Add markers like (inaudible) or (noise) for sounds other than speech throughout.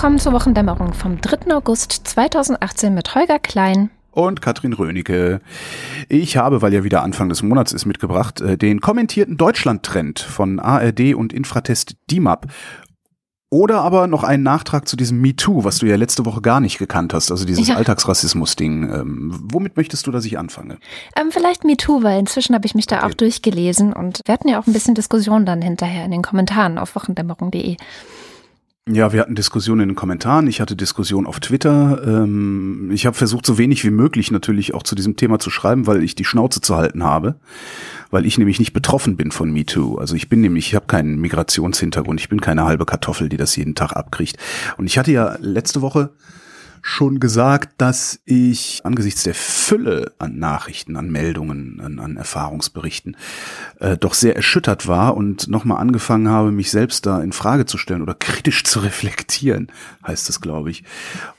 Willkommen zur Wochendämmerung vom 3. August 2018 mit Holger Klein und Katrin Rönecke. Ich habe, weil ja wieder Anfang des Monats ist, mitgebracht, äh, den kommentierten Deutschland-Trend von ARD und Infratest DIMAP. Oder aber noch einen Nachtrag zu diesem MeToo, was du ja letzte Woche gar nicht gekannt hast, also dieses ja. Alltagsrassismus-Ding. Ähm, womit möchtest du, dass ich anfange? Ähm, vielleicht MeToo, weil inzwischen habe ich mich da okay. auch durchgelesen und wir hatten ja auch ein bisschen Diskussion dann hinterher in den Kommentaren auf wochendämmerung.de. Ja, wir hatten Diskussionen in den Kommentaren, ich hatte Diskussionen auf Twitter. Ähm, ich habe versucht, so wenig wie möglich natürlich auch zu diesem Thema zu schreiben, weil ich die Schnauze zu halten habe, weil ich nämlich nicht betroffen bin von MeToo. Also ich bin nämlich, ich habe keinen Migrationshintergrund, ich bin keine halbe Kartoffel, die das jeden Tag abkriegt. Und ich hatte ja letzte Woche schon gesagt, dass ich angesichts der Fülle an Nachrichten, an Meldungen, an, an Erfahrungsberichten äh, doch sehr erschüttert war und nochmal angefangen habe, mich selbst da in Frage zu stellen oder kritisch (laughs) zu reflektieren, heißt es, glaube ich.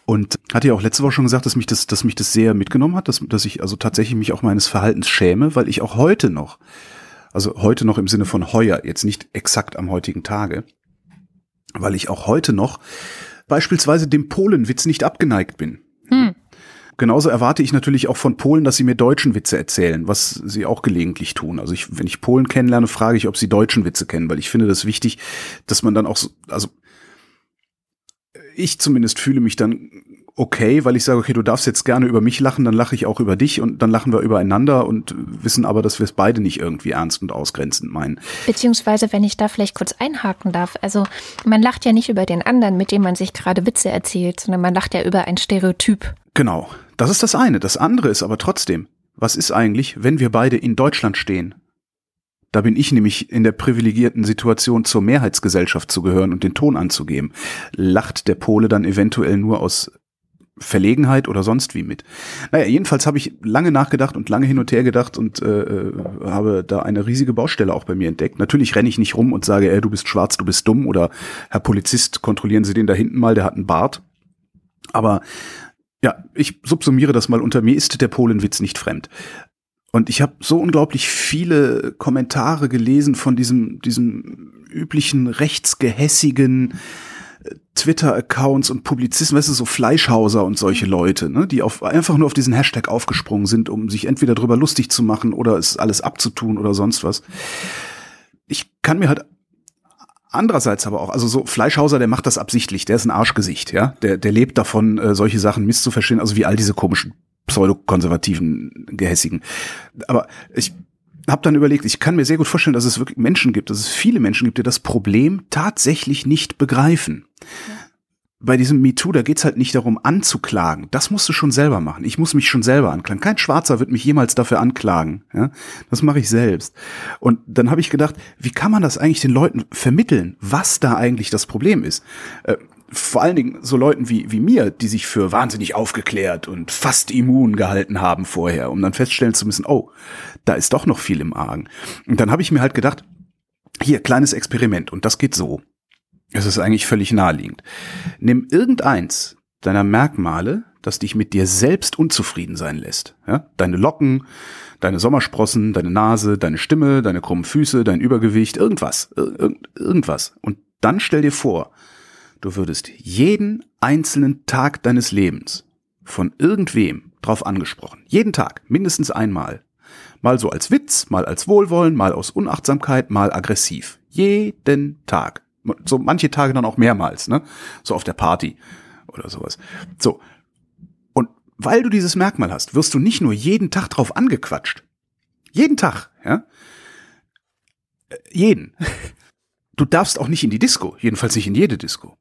Und hatte ja auch letzte Woche schon gesagt, dass mich das, dass mich das sehr mitgenommen hat, dass, dass ich also tatsächlich mich auch meines Verhaltens schäme, weil ich auch heute noch, also heute noch im Sinne von heuer, jetzt nicht exakt am heutigen Tage, weil ich auch heute noch beispielsweise dem Polenwitz nicht abgeneigt bin. Hm. Genauso erwarte ich natürlich auch von Polen, dass sie mir deutschen Witze erzählen, was sie auch gelegentlich tun. Also ich, wenn ich Polen kennenlerne, frage ich, ob sie deutschen Witze kennen, weil ich finde das wichtig, dass man dann auch so, also ich zumindest fühle mich dann okay, weil ich sage, okay, du darfst jetzt gerne über mich lachen, dann lache ich auch über dich und dann lachen wir übereinander und wissen aber, dass wir es beide nicht irgendwie ernst und ausgrenzend meinen. Beziehungsweise, wenn ich da vielleicht kurz einhaken darf, also man lacht ja nicht über den anderen, mit dem man sich gerade Witze erzählt, sondern man lacht ja über ein Stereotyp. Genau, das ist das eine. Das andere ist aber trotzdem, was ist eigentlich, wenn wir beide in Deutschland stehen? Da bin ich nämlich in der privilegierten Situation, zur Mehrheitsgesellschaft zu gehören und den Ton anzugeben. Lacht der Pole dann eventuell nur aus Verlegenheit oder sonst wie mit. Naja, jedenfalls habe ich lange nachgedacht und lange hin und her gedacht und äh, äh, habe da eine riesige Baustelle auch bei mir entdeckt. Natürlich renne ich nicht rum und sage, ey, du bist schwarz, du bist dumm oder Herr Polizist, kontrollieren Sie den da hinten mal, der hat einen Bart. Aber ja, ich subsumiere das mal unter mir ist der Polenwitz nicht fremd. Und ich habe so unglaublich viele Kommentare gelesen von diesem, diesem üblichen rechtsgehässigen Twitter-Accounts und Publizisten, weißt du, so Fleischhauser und solche Leute, ne, die auf, einfach nur auf diesen Hashtag aufgesprungen sind, um sich entweder drüber lustig zu machen oder es alles abzutun oder sonst was. Ich kann mir halt andererseits aber auch, also so Fleischhauser, der macht das absichtlich, der ist ein Arschgesicht, ja, der, der lebt davon, äh, solche Sachen misszuverstehen, also wie all diese komischen pseudokonservativen Gehässigen. Aber ich habe dann überlegt, ich kann mir sehr gut vorstellen, dass es wirklich Menschen gibt, dass es viele Menschen gibt, die das Problem tatsächlich nicht begreifen. Ja. Bei diesem MeToo, da geht's halt nicht darum, anzuklagen. Das musst du schon selber machen. Ich muss mich schon selber anklagen. Kein Schwarzer wird mich jemals dafür anklagen. Ja? Das mache ich selbst. Und dann habe ich gedacht, wie kann man das eigentlich den Leuten vermitteln, was da eigentlich das Problem ist? Vor allen Dingen so Leuten wie, wie mir, die sich für wahnsinnig aufgeklärt und fast immun gehalten haben vorher, um dann feststellen zu müssen, oh, da ist doch noch viel im Argen. Und dann habe ich mir halt gedacht, hier, kleines Experiment, und das geht so. Es ist eigentlich völlig naheliegend. Nimm irgendeins deiner Merkmale, das dich mit dir selbst unzufrieden sein lässt. Ja? Deine Locken, deine Sommersprossen, deine Nase, deine Stimme, deine krummen Füße, dein Übergewicht, irgendwas, ir irgendwas. Und dann stell dir vor, Du würdest jeden einzelnen Tag deines Lebens von irgendwem drauf angesprochen. Jeden Tag, mindestens einmal. Mal so als Witz, mal als Wohlwollen, mal aus Unachtsamkeit, mal aggressiv. Jeden Tag. So manche Tage dann auch mehrmals, ne? So auf der Party oder sowas. So. Und weil du dieses Merkmal hast, wirst du nicht nur jeden Tag drauf angequatscht. Jeden Tag, ja? Äh, jeden. (laughs) Du darfst auch nicht in die Disco, jedenfalls nicht in jede Disco.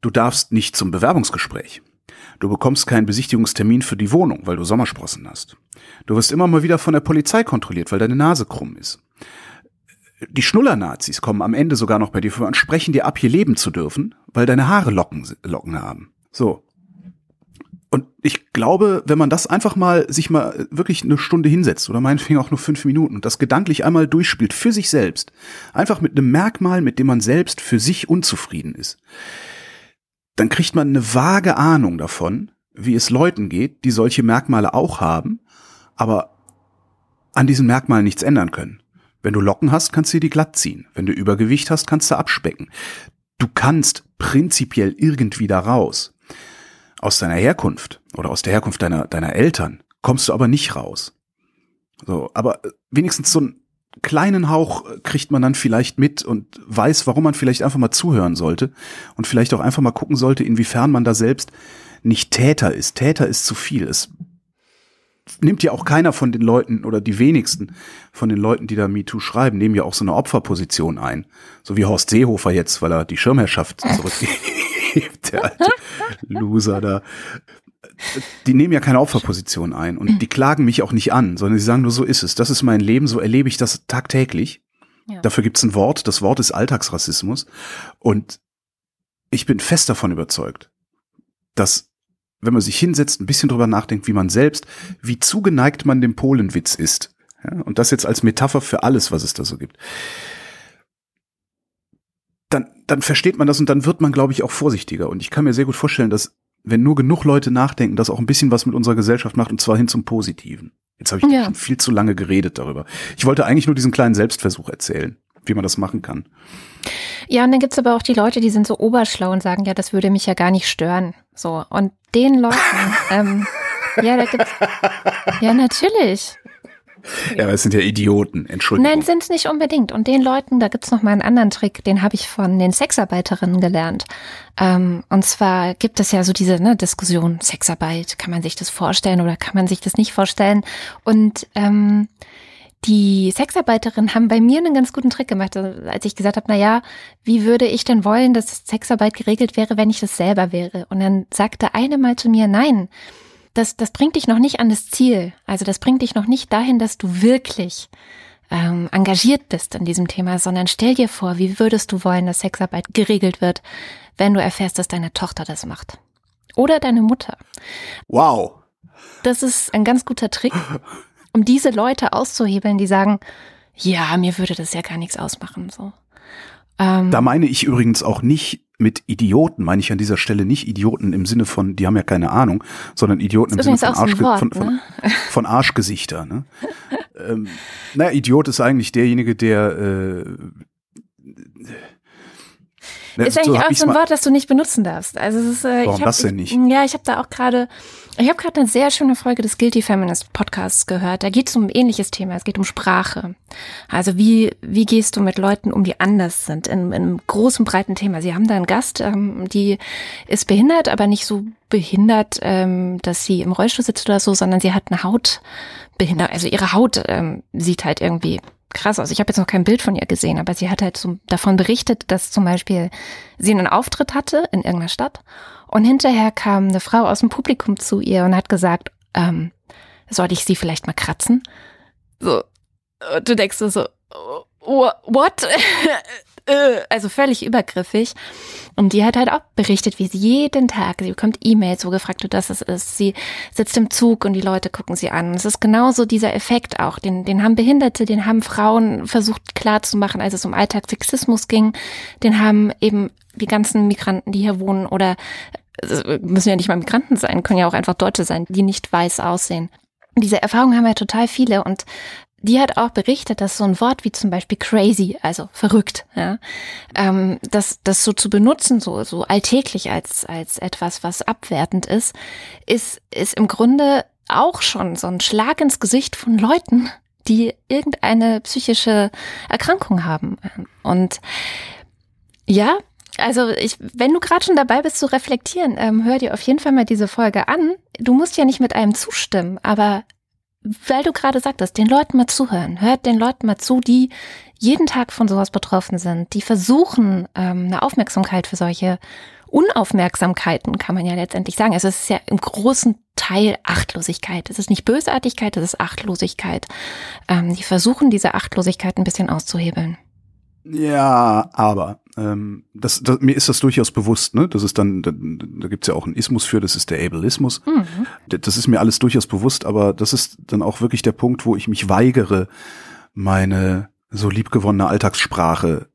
Du darfst nicht zum Bewerbungsgespräch. Du bekommst keinen Besichtigungstermin für die Wohnung, weil du Sommersprossen hast. Du wirst immer mal wieder von der Polizei kontrolliert, weil deine Nase krumm ist. Die Schnuller-Nazis kommen am Ende sogar noch bei dir vor und sprechen dir ab, hier leben zu dürfen, weil deine Haare Locken, Locken haben. So. Und ich glaube, wenn man das einfach mal sich mal wirklich eine Stunde hinsetzt oder meinetwegen auch nur fünf Minuten und das gedanklich einmal durchspielt für sich selbst, einfach mit einem Merkmal, mit dem man selbst für sich unzufrieden ist, dann kriegt man eine vage Ahnung davon, wie es Leuten geht, die solche Merkmale auch haben, aber an diesen Merkmalen nichts ändern können. Wenn du Locken hast, kannst du dir die glatt ziehen. Wenn du Übergewicht hast, kannst du abspecken. du kannst prinzipiell irgendwie da raus. Aus deiner Herkunft oder aus der Herkunft deiner, deiner Eltern kommst du aber nicht raus. So, aber wenigstens so einen kleinen Hauch kriegt man dann vielleicht mit und weiß, warum man vielleicht einfach mal zuhören sollte und vielleicht auch einfach mal gucken sollte, inwiefern man da selbst nicht Täter ist. Täter ist zu viel. Es nimmt ja auch keiner von den Leuten oder die wenigsten von den Leuten, die da MeToo schreiben, nehmen ja auch so eine Opferposition ein. So wie Horst Seehofer jetzt, weil er die Schirmherrschaft zurückgibt, (laughs) der alte Loser da. Die nehmen ja keine Opferposition ein und die klagen mich auch nicht an, sondern sie sagen nur, so ist es. Das ist mein Leben, so erlebe ich das tagtäglich. Ja. Dafür gibt's ein Wort, das Wort ist Alltagsrassismus. Und ich bin fest davon überzeugt, dass wenn man sich hinsetzt, ein bisschen drüber nachdenkt, wie man selbst, wie zugeneigt man dem Polenwitz ist. Ja, und das jetzt als Metapher für alles, was es da so gibt. Dann, dann versteht man das und dann wird man, glaube ich, auch vorsichtiger. Und ich kann mir sehr gut vorstellen, dass wenn nur genug Leute nachdenken, das auch ein bisschen was mit unserer Gesellschaft macht und zwar hin zum Positiven. Jetzt habe ich ja. schon viel zu lange geredet darüber. Ich wollte eigentlich nur diesen kleinen Selbstversuch erzählen, wie man das machen kann. Ja, und dann gibt's aber auch die Leute, die sind so oberschlau und sagen, ja, das würde mich ja gar nicht stören. So. Und den Leuten, (laughs) ähm, ja, da gibt's. Ja, natürlich. Ja, aber es sind ja Idioten, Entschuldigung. Nein, sind's nicht unbedingt. Und den Leuten, da gibt's noch mal einen anderen Trick, den habe ich von den Sexarbeiterinnen gelernt. Ähm, und zwar gibt es ja so diese ne, Diskussion, Sexarbeit, kann man sich das vorstellen oder kann man sich das nicht vorstellen? Und ähm, die Sexarbeiterinnen haben bei mir einen ganz guten Trick gemacht, also als ich gesagt habe, na ja, wie würde ich denn wollen, dass Sexarbeit geregelt wäre, wenn ich das selber wäre? Und dann sagte eine mal zu mir, nein, das, das bringt dich noch nicht an das Ziel. Also das bringt dich noch nicht dahin, dass du wirklich ähm, engagiert bist in diesem Thema, sondern stell dir vor, wie würdest du wollen, dass Sexarbeit geregelt wird, wenn du erfährst, dass deine Tochter das macht? Oder deine Mutter. Wow. Das ist ein ganz guter Trick um diese Leute auszuhebeln, die sagen, ja, mir würde das ja gar nichts ausmachen. So. Ähm, da meine ich übrigens auch nicht mit Idioten, meine ich an dieser Stelle nicht Idioten im Sinne von, die haben ja keine Ahnung, sondern Idioten im Sinne von, Arsch, Wort, von, von, ne? (laughs) von, Arschgesichter. Ne? ähm, naja, Idiot ist eigentlich derjenige, der äh, Ne, ist eigentlich so auch so ein Wort, das du nicht benutzen darfst. Also es ist, äh, Warum ich hab, das denn nicht? Ja, ich habe da auch gerade, ich habe gerade eine sehr schöne Folge des Guilty Feminist Podcasts gehört. Da geht es um ein ähnliches Thema. Es geht um Sprache. Also wie wie gehst du mit Leuten um, die anders sind in, in einem großen breiten Thema. Sie haben da einen Gast, ähm, die ist behindert, aber nicht so behindert, ähm, dass sie im Rollstuhl sitzt oder so, sondern sie hat eine Hautbehinderung. Also ihre Haut ähm, sieht halt irgendwie krass aus. Ich habe jetzt noch kein Bild von ihr gesehen, aber sie hat halt so davon berichtet, dass zum Beispiel sie einen Auftritt hatte in irgendeiner Stadt und hinterher kam eine Frau aus dem Publikum zu ihr und hat gesagt, ähm, sollte ich sie vielleicht mal kratzen? So, du denkst so, what? (laughs) Äh, also völlig übergriffig. Und die hat halt auch berichtet, wie sie jeden Tag, sie bekommt E-Mails, wo gefragt wird, dass es ist. Sie sitzt im Zug und die Leute gucken sie an. Es ist genauso dieser Effekt auch. Den, den haben Behinderte, den haben Frauen versucht klarzumachen, als es um Alltagsfixismus ging. Den haben eben die ganzen Migranten, die hier wohnen oder müssen ja nicht mal Migranten sein, können ja auch einfach Deutsche sein, die nicht weiß aussehen. Diese Erfahrungen haben ja total viele und die hat auch berichtet, dass so ein Wort wie zum Beispiel crazy, also verrückt, ja, ähm, das, das so zu benutzen, so, so alltäglich als, als etwas, was abwertend ist, ist, ist im Grunde auch schon so ein Schlag ins Gesicht von Leuten, die irgendeine psychische Erkrankung haben. Und ja, also ich, wenn du gerade schon dabei bist zu reflektieren, ähm, hör dir auf jeden Fall mal diese Folge an. Du musst ja nicht mit einem zustimmen, aber weil du gerade sagtest, den Leuten mal zuhören. Hört den Leuten mal zu, die jeden Tag von sowas betroffen sind, die versuchen, ähm, eine Aufmerksamkeit für solche Unaufmerksamkeiten, kann man ja letztendlich sagen. Also es ist ja im großen Teil Achtlosigkeit. Es ist nicht Bösartigkeit, es ist Achtlosigkeit. Ähm, die versuchen, diese Achtlosigkeit ein bisschen auszuhebeln. Ja, aber ähm, das, das, mir ist das durchaus bewusst, ne? Das ist dann, da, da gibt's ja auch einen Ismus für, das ist der Ableismus. Mhm. Das ist mir alles durchaus bewusst, aber das ist dann auch wirklich der Punkt, wo ich mich weigere, meine so liebgewonnene Alltagssprache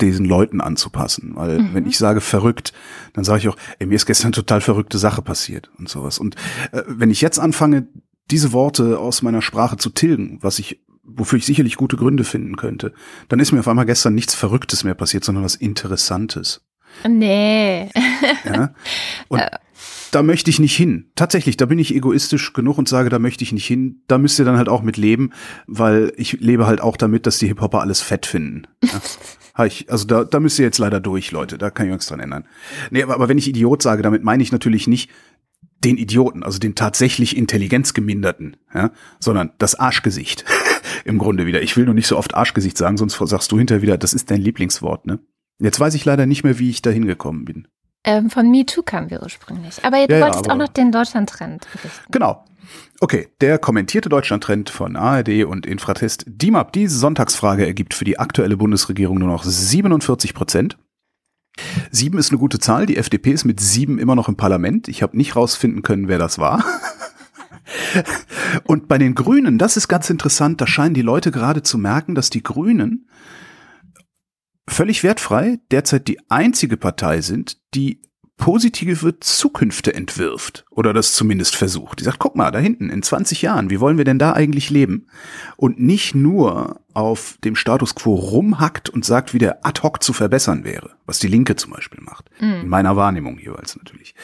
diesen Leuten anzupassen. Weil mhm. wenn ich sage verrückt, dann sage ich auch, ey, mir ist gestern total verrückte Sache passiert und sowas. Und äh, wenn ich jetzt anfange, diese Worte aus meiner Sprache zu tilgen, was ich wofür ich sicherlich gute Gründe finden könnte, dann ist mir auf einmal gestern nichts Verrücktes mehr passiert, sondern was Interessantes. Nee. Ja? (laughs) Und da möchte ich nicht hin. Tatsächlich, da bin ich egoistisch genug und sage, da möchte ich nicht hin. Da müsst ihr dann halt auch mit leben, weil ich lebe halt auch damit, dass die Hip-Hopper alles fett finden. Ja? (laughs) also da, da müsst ihr jetzt leider durch, Leute. Da kann ich nichts dran ändern. Nee, aber, aber wenn ich Idiot sage, damit meine ich natürlich nicht den Idioten, also den tatsächlich intelligenzgeminderten, ja, sondern das Arschgesicht. (laughs) Im Grunde wieder. Ich will nur nicht so oft Arschgesicht sagen, sonst sagst du hinterher wieder, das ist dein Lieblingswort, ne? Jetzt weiß ich leider nicht mehr, wie ich da hingekommen bin. Ähm, von MeToo kamen wir ursprünglich. Aber du ja, wolltest ja, auch noch den Deutschland-Trend. Genau. Okay, der kommentierte Deutschland-Trend von ARD und Infratest DIMAP. Diese Sonntagsfrage ergibt für die aktuelle Bundesregierung nur noch 47 Prozent. Sieben ist eine gute Zahl. Die FDP ist mit sieben immer noch im Parlament. Ich habe nicht rausfinden können, wer das war. (laughs) und bei den Grünen, das ist ganz interessant, da scheinen die Leute gerade zu merken, dass die Grünen völlig wertfrei derzeit die einzige Partei sind, die positive Zukünfte entwirft oder das zumindest versucht. Die sagt, guck mal, da hinten in 20 Jahren, wie wollen wir denn da eigentlich leben? Und nicht nur auf dem Status quo rumhackt und sagt, wie der ad hoc zu verbessern wäre, was die Linke zum Beispiel macht. Mhm. In meiner Wahrnehmung jeweils natürlich.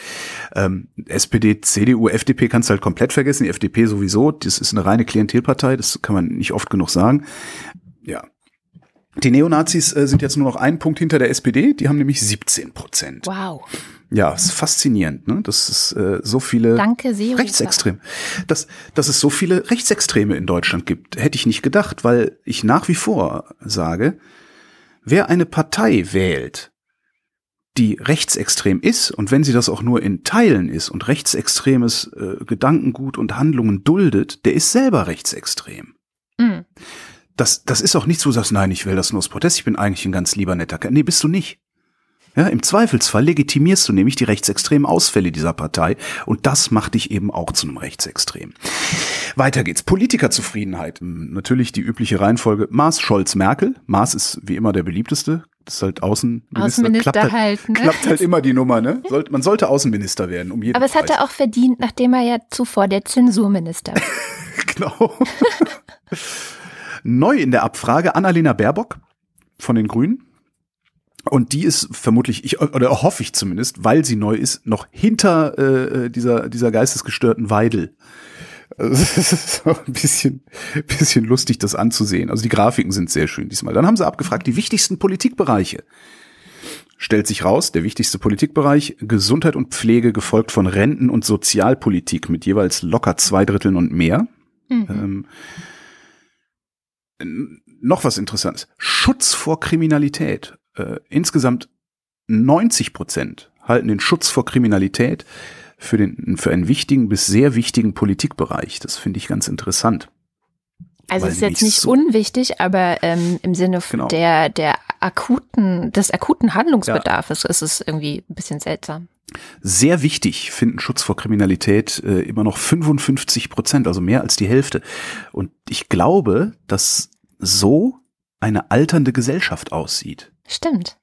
Ähm, SPD, CDU, FDP kannst du halt komplett vergessen, die FDP sowieso, das ist eine reine Klientelpartei, das kann man nicht oft genug sagen. Ja, die Neonazis äh, sind jetzt nur noch einen Punkt hinter der SPD, die haben nämlich 17 Prozent. Wow. Ja, ist faszinierend, ne? Das ist äh, so viele Danke, Rechtsextreme. Dass, dass es so viele Rechtsextreme in Deutschland gibt, hätte ich nicht gedacht, weil ich nach wie vor sage, wer eine Partei wählt, die rechtsextrem ist und wenn sie das auch nur in Teilen ist und rechtsextremes äh, Gedankengut und Handlungen duldet, der ist selber rechtsextrem. Mhm das, das ist auch nichts, wo du sagst, nein, ich will das nur aus Protest, ich bin eigentlich ein ganz lieber netter Kerl. Nee, bist du nicht. Ja, Im Zweifelsfall legitimierst du nämlich die rechtsextremen Ausfälle dieser Partei und das macht dich eben auch zu einem Rechtsextrem. Weiter geht's. Politikerzufriedenheit. Hm, natürlich die übliche Reihenfolge. Maas, Scholz, Merkel. Maas ist wie immer der beliebteste. Das ist halt Außenminister. Außenminister klappt halt, halt, ne? klappt halt immer die Nummer, ne? Sollte, man sollte Außenminister werden, um jeden Aber es hat er auch verdient, nachdem er ja zuvor der Zensurminister war. (laughs) (laughs) genau. (laughs) Neu in der Abfrage Annalena Baerbock von den Grünen. Und die ist vermutlich, ich, oder hoffe ich zumindest, weil sie neu ist, noch hinter äh, dieser, dieser geistesgestörten Weidel. Also, (laughs) es ist auch ein bisschen, bisschen lustig, das anzusehen. Also die Grafiken sind sehr schön diesmal. Dann haben sie abgefragt, die wichtigsten Politikbereiche. Stellt sich raus, der wichtigste Politikbereich Gesundheit und Pflege, gefolgt von Renten und Sozialpolitik mit jeweils locker zwei Dritteln und mehr. Mhm. Ähm, noch was Interessantes. Schutz vor Kriminalität. Äh, insgesamt 90 Prozent halten den Schutz vor Kriminalität für, den, für einen wichtigen bis sehr wichtigen Politikbereich. Das finde ich ganz interessant. Also es ist jetzt nicht so unwichtig, aber ähm, im Sinne genau. der, der akuten, des akuten Handlungsbedarfs ja. ist es irgendwie ein bisschen seltsam. Sehr wichtig finden Schutz vor Kriminalität äh, immer noch 55 Prozent, also mehr als die Hälfte. Und ich glaube, dass so eine alternde Gesellschaft aussieht. Stimmt.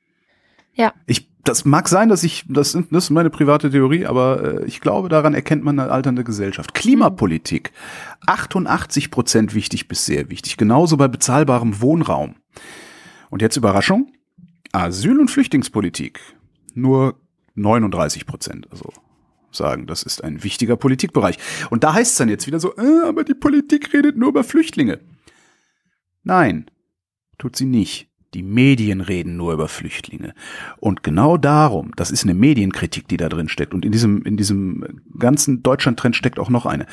Ja. Ich, das mag sein, dass ich, das, das ist meine private Theorie, aber äh, ich glaube, daran erkennt man eine alternde Gesellschaft. Klimapolitik, 88 Prozent wichtig bis sehr wichtig. Genauso bei bezahlbarem Wohnraum. Und jetzt Überraschung. Asyl- und Flüchtlingspolitik. Nur 39 Prozent. Also sagen, das ist ein wichtiger Politikbereich. Und da heißt es dann jetzt wieder so, äh, aber die Politik redet nur über Flüchtlinge. Nein, tut sie nicht. Die Medien reden nur über Flüchtlinge. Und genau darum, das ist eine Medienkritik, die da drin steckt. Und in diesem, in diesem ganzen Deutschland-Trend steckt auch noch eine.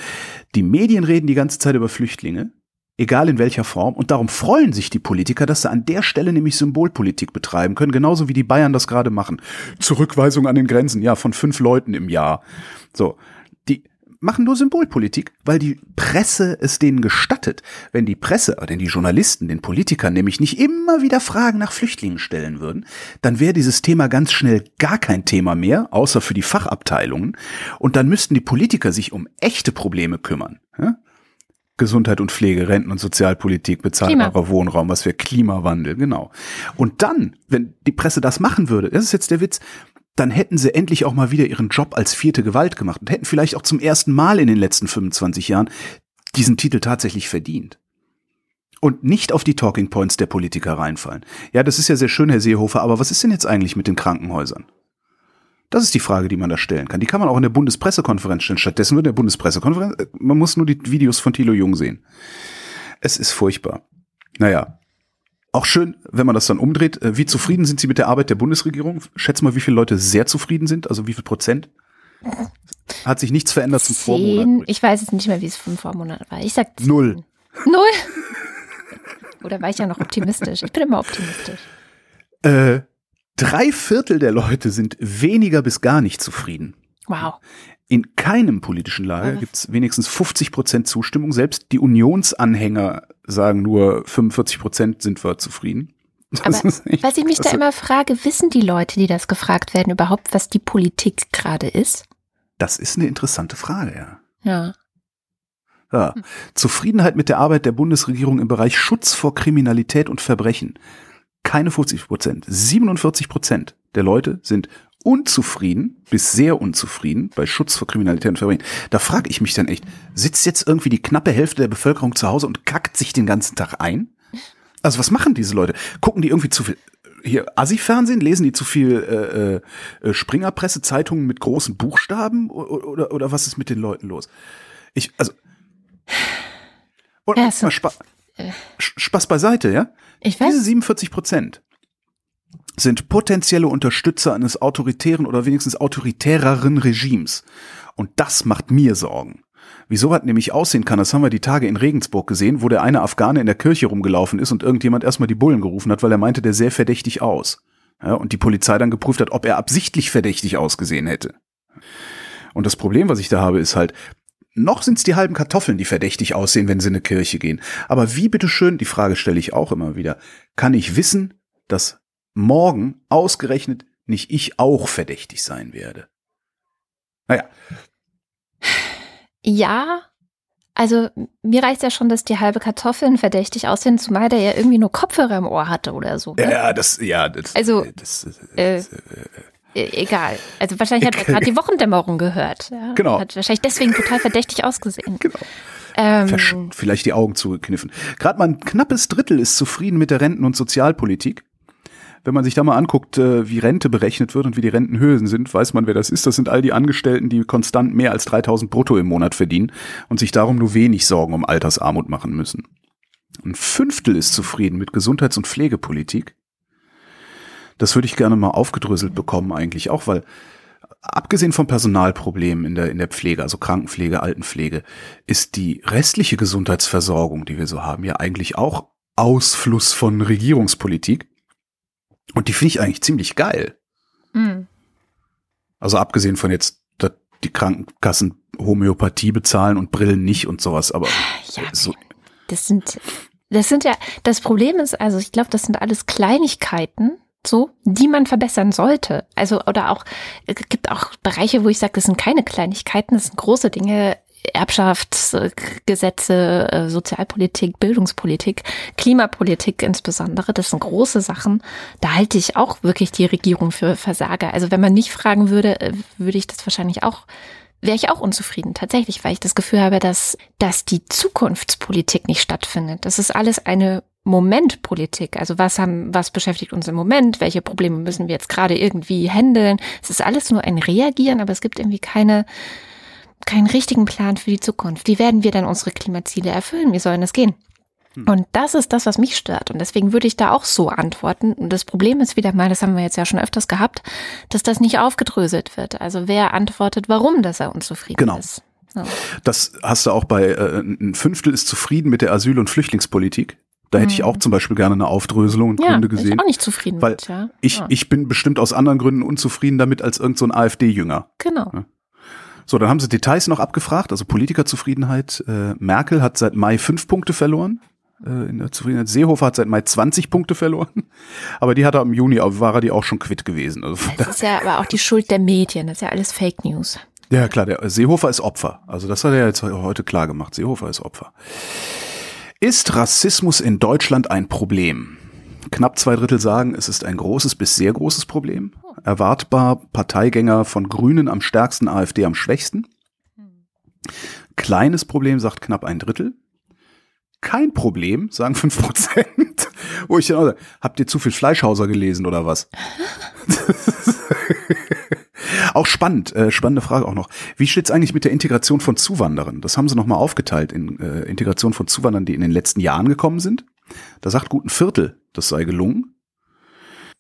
Die Medien reden die ganze Zeit über Flüchtlinge, egal in welcher Form. Und darum freuen sich die Politiker, dass sie an der Stelle nämlich Symbolpolitik betreiben können, genauso wie die Bayern das gerade machen. Zurückweisung an den Grenzen, ja, von fünf Leuten im Jahr. So machen nur Symbolpolitik, weil die Presse es denen gestattet. Wenn die Presse, denn die Journalisten, den Politikern nämlich nicht immer wieder Fragen nach Flüchtlingen stellen würden, dann wäre dieses Thema ganz schnell gar kein Thema mehr, außer für die Fachabteilungen. Und dann müssten die Politiker sich um echte Probleme kümmern. Ja? Gesundheit und Pflege, Renten und Sozialpolitik, bezahlbarer Klima. Wohnraum, was für Klimawandel, genau. Und dann, wenn die Presse das machen würde, das ist jetzt der Witz, dann hätten sie endlich auch mal wieder ihren Job als vierte Gewalt gemacht und hätten vielleicht auch zum ersten Mal in den letzten 25 Jahren diesen Titel tatsächlich verdient. und nicht auf die Talking Points der Politiker reinfallen. Ja, das ist ja sehr schön, Herr Seehofer, aber was ist denn jetzt eigentlich mit den Krankenhäusern? Das ist die Frage, die man da stellen kann. Die kann man auch in der Bundespressekonferenz stellen. Stattdessen wird in der Bundespressekonferenz, äh, man muss nur die Videos von Thilo Jung sehen. Es ist furchtbar. Naja. Auch schön, wenn man das dann umdreht. Äh, wie zufrieden sind Sie mit der Arbeit der Bundesregierung? Schätze mal, wie viele Leute sehr zufrieden sind, also wie viel Prozent? Hat sich nichts verändert zum Vormonat? Ich weiß es nicht mehr, wie es vom Vormonat war. Ich sag zehn. Null. Null? (laughs) Oder war ich ja noch optimistisch? Ich bin immer optimistisch. Äh, drei Viertel der Leute sind weniger bis gar nicht zufrieden. Wow. In keinem politischen Lager gibt es wenigstens 50 Prozent Zustimmung. Selbst die Unionsanhänger sagen nur 45 Prozent sind wir zufrieden. (laughs) Das Aber was ich mich da immer frage, wissen die Leute, die das gefragt werden, überhaupt, was die Politik gerade ist? Das ist eine interessante Frage, ja. Ja. Ja. Zufriedenheit mit der Arbeit der Bundesregierung im Bereich Schutz vor Kriminalität und Verbrechen. Keine 50 Prozent. 47 Prozent der Leute sind unzufrieden bis sehr unzufrieden bei Schutz vor Kriminalität und Verbrechen. Da frage ich mich dann echt, sitzt jetzt irgendwie die knappe Hälfte der Bevölkerung zu Hause und kackt sich den ganzen Tag ein? Also was machen diese Leute? Gucken die irgendwie zu viel hier Assi-Fernsehen? Lesen die zu viel äh, äh, Springerpresse-Zeitungen mit großen Buchstaben? Oder, oder, oder was ist mit den Leuten los? Ich, also und ja, so, mal Spa äh, Spaß beiseite, ja? Ich weiß. Diese 47 Prozent sind potenzielle Unterstützer eines autoritären oder wenigstens autoritäreren Regimes. Und das macht mir Sorgen. Wie sowas nämlich aussehen kann, das haben wir die Tage in Regensburg gesehen, wo der eine Afghane in der Kirche rumgelaufen ist und irgendjemand erstmal die Bullen gerufen hat, weil er meinte, der sähe verdächtig aus. Ja, und die Polizei dann geprüft hat, ob er absichtlich verdächtig ausgesehen hätte. Und das Problem, was ich da habe, ist halt, noch sind's die halben Kartoffeln, die verdächtig aussehen, wenn sie in eine Kirche gehen. Aber wie bitteschön, die Frage stelle ich auch immer wieder, kann ich wissen, dass morgen ausgerechnet nicht ich auch verdächtig sein werde? Naja. Ja, also mir reicht ja schon, dass die halbe Kartoffeln verdächtig aussehen, zumal der ja irgendwie nur Kopfhörer im Ohr hatte oder so. Ne? Ja, das, ja, das. Also, das, das, äh, das, äh, E, egal. Also wahrscheinlich hat er gerade die Wochendämmerung gehört. Ja? Genau. Hat wahrscheinlich deswegen total verdächtig ausgesehen. (laughs) Genau. Ähm, vielleicht die Augen zugekniffen. Gerade mal ein knappes Drittel ist zufrieden mit der Renten- und Sozialpolitik. Wenn man sich da mal anguckt, äh, wie Rente berechnet wird und wie die Rentenhöhen sind, weiß man, wer das ist. Das sind all die Angestellten, die konstant mehr als 3000 brutto im Monat verdienen und sich darum nur wenig Sorgen um Altersarmut machen müssen. Ein Fünftel ist zufrieden mit Gesundheits- und Pflegepolitik. Das würde ich gerne mal aufgedröselt bekommen eigentlich auch, weil abgesehen vom Personalproblem in der, in der Pflege, also Krankenpflege, Altenpflege, ist die restliche Gesundheitsversorgung, die wir so haben, ja eigentlich auch Ausfluss von Regierungspolitik. Und die finde ich eigentlich ziemlich geil. Mhm. Also abgesehen von jetzt, dass die Krankenkassen Homöopathie bezahlen und Brillen nicht und sowas, aber ja, so. Das sind, das sind ja, das Problem ist, also ich glaube, das sind alles Kleinigkeiten, so, die man verbessern sollte. Also, oder auch, es gibt auch Bereiche, wo ich sage, das sind keine Kleinigkeiten, das sind große Dinge, Erbschaftsgesetze, äh, Sozialpolitik, Bildungspolitik, Klimapolitik insbesondere, das sind große Sachen. Da halte ich auch wirklich die Regierung für Versager. Also wenn man nicht fragen würde, äh, würde ich das wahrscheinlich auch wäre ich auch unzufrieden, tatsächlich, weil ich das Gefühl habe, dass, dass die Zukunftspolitik nicht stattfindet. Das ist alles eine Momentpolitik. Also was haben, was beschäftigt uns im Moment? Welche Probleme müssen wir jetzt gerade irgendwie handeln? Es ist alles nur ein Reagieren, aber es gibt irgendwie keine, keinen richtigen Plan für die Zukunft. Wie werden wir dann unsere Klimaziele erfüllen? Wie sollen das gehen? Hm. Und das ist das, was mich stört. Und deswegen würde ich da auch so antworten. Und das Problem ist wieder mal, das haben wir jetzt ja schon öfters gehabt, dass das nicht aufgedröselt wird. Also wer antwortet, warum, dass er unzufrieden genau. ist. So. Das hast du auch bei, äh, ein Fünftel ist zufrieden mit der Asyl- und Flüchtlingspolitik. Da hätte ich mhm. auch zum Beispiel gerne eine Aufdröselung und ja, Gründe gesehen. Ich auch nicht zufrieden weil mit, ja. Ich, ja. ich bin bestimmt aus anderen Gründen unzufrieden damit als irgendein so AfD-Jünger. Genau. Ja. So, dann haben sie Details noch abgefragt, also Politikerzufriedenheit. Äh, Merkel hat seit Mai fünf Punkte verloren. Äh, in der Zufriedenheit. Seehofer hat seit Mai 20 Punkte verloren. (laughs) Aber die hat er im Juni, war er die auch schon quitt gewesen. Also das ist ja aber auch die Schuld der Medien. Das ist ja alles Fake News. Ja, klar, der Seehofer ist Opfer. Also das hat er jetzt heute klar gemacht. Seehofer ist Opfer. Ist Rassismus in Deutschland ein Problem? Knapp zwei Drittel sagen, es ist ein großes bis sehr großes Problem. Erwartbar Parteigänger von Grünen am stärksten, AfD am schwächsten. Kleines Problem, sagt knapp ein Drittel. kein Problem, sagen fünf Prozent. Wo ich dann auch sage, habt ihr zu viel Fleischhauser gelesen oder was? (laughs) auch spannend, äh, spannende Frage auch noch. Wie steht's eigentlich mit der Integration von Zuwanderern? Das haben sie nochmal aufgeteilt in äh, Integration von Zuwanderern, die in den letzten Jahren gekommen sind. Da sagt gut ein Viertel, das sei gelungen.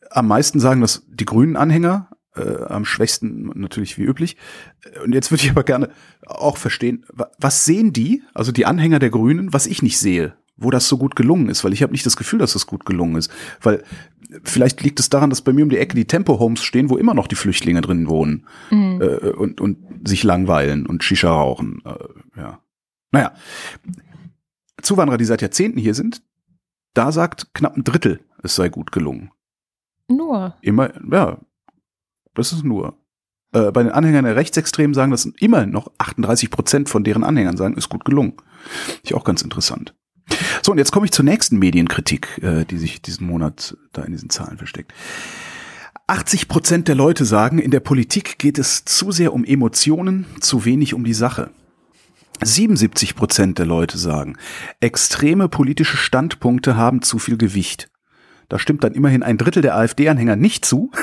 Am meisten sagen das die grünen Anhänger, äh, am schwächsten natürlich wie üblich. Und jetzt würde ich aber gerne auch verstehen, was sehen die, also die Anhänger der Grünen, was ich nicht sehe, wo das so gut gelungen ist, weil ich habe nicht das Gefühl, dass das gut gelungen ist. Weil vielleicht liegt es daran, dass bei mir um die Ecke die Tempo-Homes stehen, wo immer noch die Flüchtlinge drin wohnen mhm. äh, und, und sich langweilen und Shisha rauchen. Äh, ja. Naja. Zuwanderer, die seit Jahrzehnten hier sind, da sagt knapp ein Drittel, es sei gut gelungen. Nur. Immer, ja, das ist nur. Äh, bei den Anhängern der Rechtsextremen sagen das immer noch 38 Prozent von deren Anhängern sagen, ist gut gelungen. Ich auch ganz interessant. So, und jetzt komme ich zur nächsten Medienkritik, äh, die sich diesen Monat da in diesen Zahlen versteckt. 80 Prozent der Leute sagen, in der Politik geht es zu sehr um Emotionen, zu wenig um die Sache. 77 Prozent der Leute sagen, extreme politische Standpunkte haben zu viel Gewicht. Da stimmt dann immerhin ein Drittel der AfD-Anhänger nicht zu. (laughs)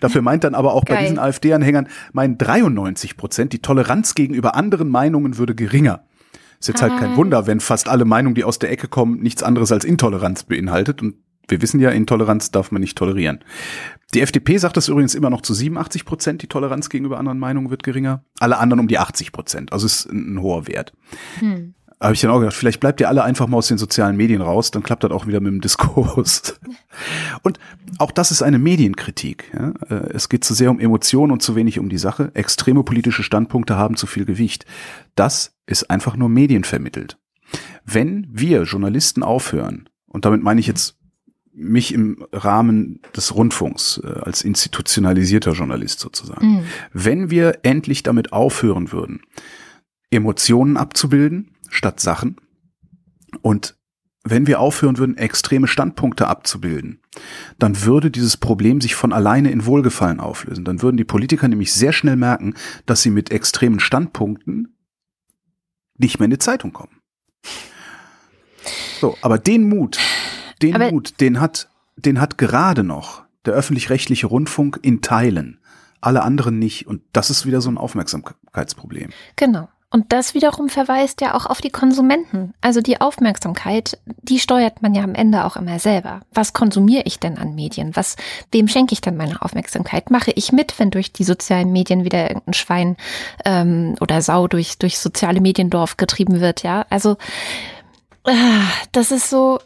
Dafür meint dann aber auch Geil. bei diesen AfD-Anhängern, meinen 93 Prozent, die Toleranz gegenüber anderen Meinungen würde geringer. Ist jetzt halt kein ah. Wunder, wenn fast alle Meinungen, die aus der Ecke kommen, nichts anderes als Intoleranz beinhaltet. Und wir wissen ja, Intoleranz darf man nicht tolerieren. Die FDP sagt das übrigens immer noch zu 87 Prozent, die Toleranz gegenüber anderen Meinungen wird geringer. Alle anderen um die 80 Prozent. Also ist ein, ein hoher Wert. Hm habe ich dann auch gedacht, vielleicht bleibt ihr alle einfach mal aus den sozialen Medien raus, dann klappt das auch wieder mit dem Diskurs. (laughs) Und auch das ist eine Medienkritik. Ja? Äh, es geht zu sehr um Emotionen und zu wenig um die Sache. Extreme politische Standpunkte haben zu viel Gewicht. Das ist einfach nur medienvermittelt. Wenn wir Journalisten aufhören, und damit meine ich jetzt mich im Rahmen des Rundfunks äh, als institutionalisierter Journalist sozusagen, mhm. wenn wir endlich damit aufhören würden, Emotionen abzubilden, statt Sachen. Und wenn wir aufhören würden, extreme Standpunkte abzubilden, dann würde dieses Problem sich von alleine in Wohlgefallen auflösen. Dann würden die Politiker nämlich sehr schnell merken, dass sie mit extremen Standpunkten nicht mehr in die Zeitung kommen. So, aber den Mut, den aber Mut, den hat, den hat gerade noch der öffentlich-rechtliche Rundfunk in Teilen. Alle anderen nicht. Und das ist wieder so ein Aufmerksamkeitsproblem. Genau. Und das wiederum verweist ja auch auf die Konsumenten. Also die Aufmerksamkeit, die steuert man ja am Ende auch immer selber. Was konsumiere ich denn an Medien? Was, wem schenke ich denn meine Aufmerksamkeit? Mache ich mit, wenn durch die sozialen Medien wieder irgendein Schwein ähm, oder Sau durch, durch soziale Mediendorf getrieben wird, ja? Also äh, das ist so,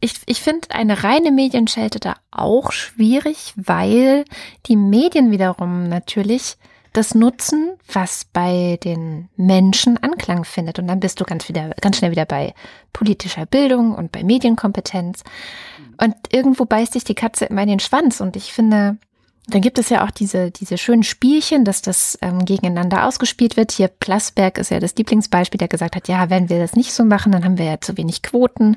ich, ich finde eine reine Medienschelte da auch schwierig, weil die Medien wiederum natürlich das nutzen, was bei den Menschen Anklang findet. Und dann bist du ganz wieder, ganz schnell wieder bei politischer Bildung und bei Medienkompetenz. Und irgendwo beißt sich die Katze immer in den Schwanz. Und ich finde, dann gibt es ja auch diese, diese schönen Spielchen, dass das ähm, gegeneinander ausgespielt wird. Hier Plasberg ist ja das Lieblingsbeispiel, der gesagt hat, ja, wenn wir das nicht so machen, dann haben wir ja zu wenig Quoten,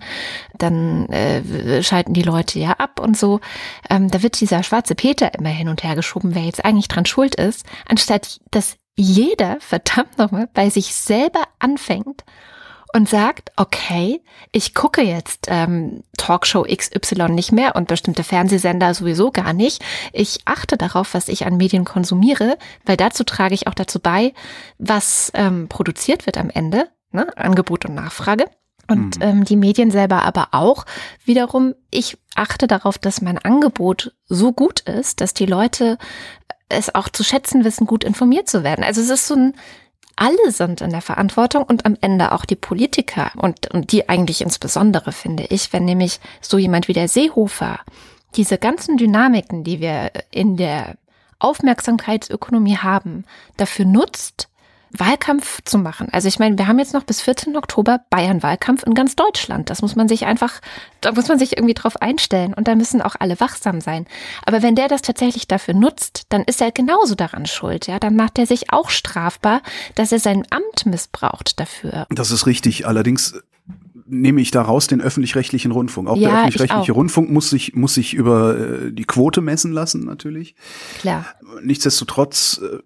dann äh, schalten die Leute ja ab und so. Ähm, da wird dieser schwarze Peter immer hin und her geschoben, wer jetzt eigentlich dran schuld ist, anstatt dass jeder verdammt nochmal bei sich selber anfängt und sagt, okay, ich gucke jetzt ähm, Talkshow XY nicht mehr und bestimmte Fernsehsender sowieso gar nicht. Ich achte darauf, was ich an Medien konsumiere, weil dazu trage ich auch dazu bei, was ähm, produziert wird am Ende, ne? Angebot und Nachfrage. Und mhm. ähm, die Medien selber aber auch wiederum, ich achte darauf, dass mein Angebot so gut ist, dass die Leute es auch zu schätzen wissen, gut informiert zu werden. Also es ist so ein alle sind in der Verantwortung und am Ende auch die Politiker. Und, und die eigentlich insbesondere, finde ich, wenn nämlich so jemand wie der Seehofer diese ganzen Dynamiken, die wir in der Aufmerksamkeitsökonomie haben, dafür nutzt, Wahlkampf zu machen. Also ich meine, wir haben jetzt noch bis 14. Oktober Bayern-Wahlkampf in ganz Deutschland. Das muss man sich einfach, da muss man sich irgendwie drauf einstellen und da müssen auch alle wachsam sein. Aber wenn der das tatsächlich dafür nutzt, dann ist er genauso daran schuld. Ja, dann macht er sich auch strafbar, dass er sein Amt missbraucht dafür. Das ist richtig. Allerdings nehme ich daraus den öffentlich-rechtlichen Rundfunk. Auch ja, der öffentlich-rechtliche Rundfunk muss sich, muss sich über äh, die Quote messen lassen, natürlich. Klar. Nichtsdestotrotz äh,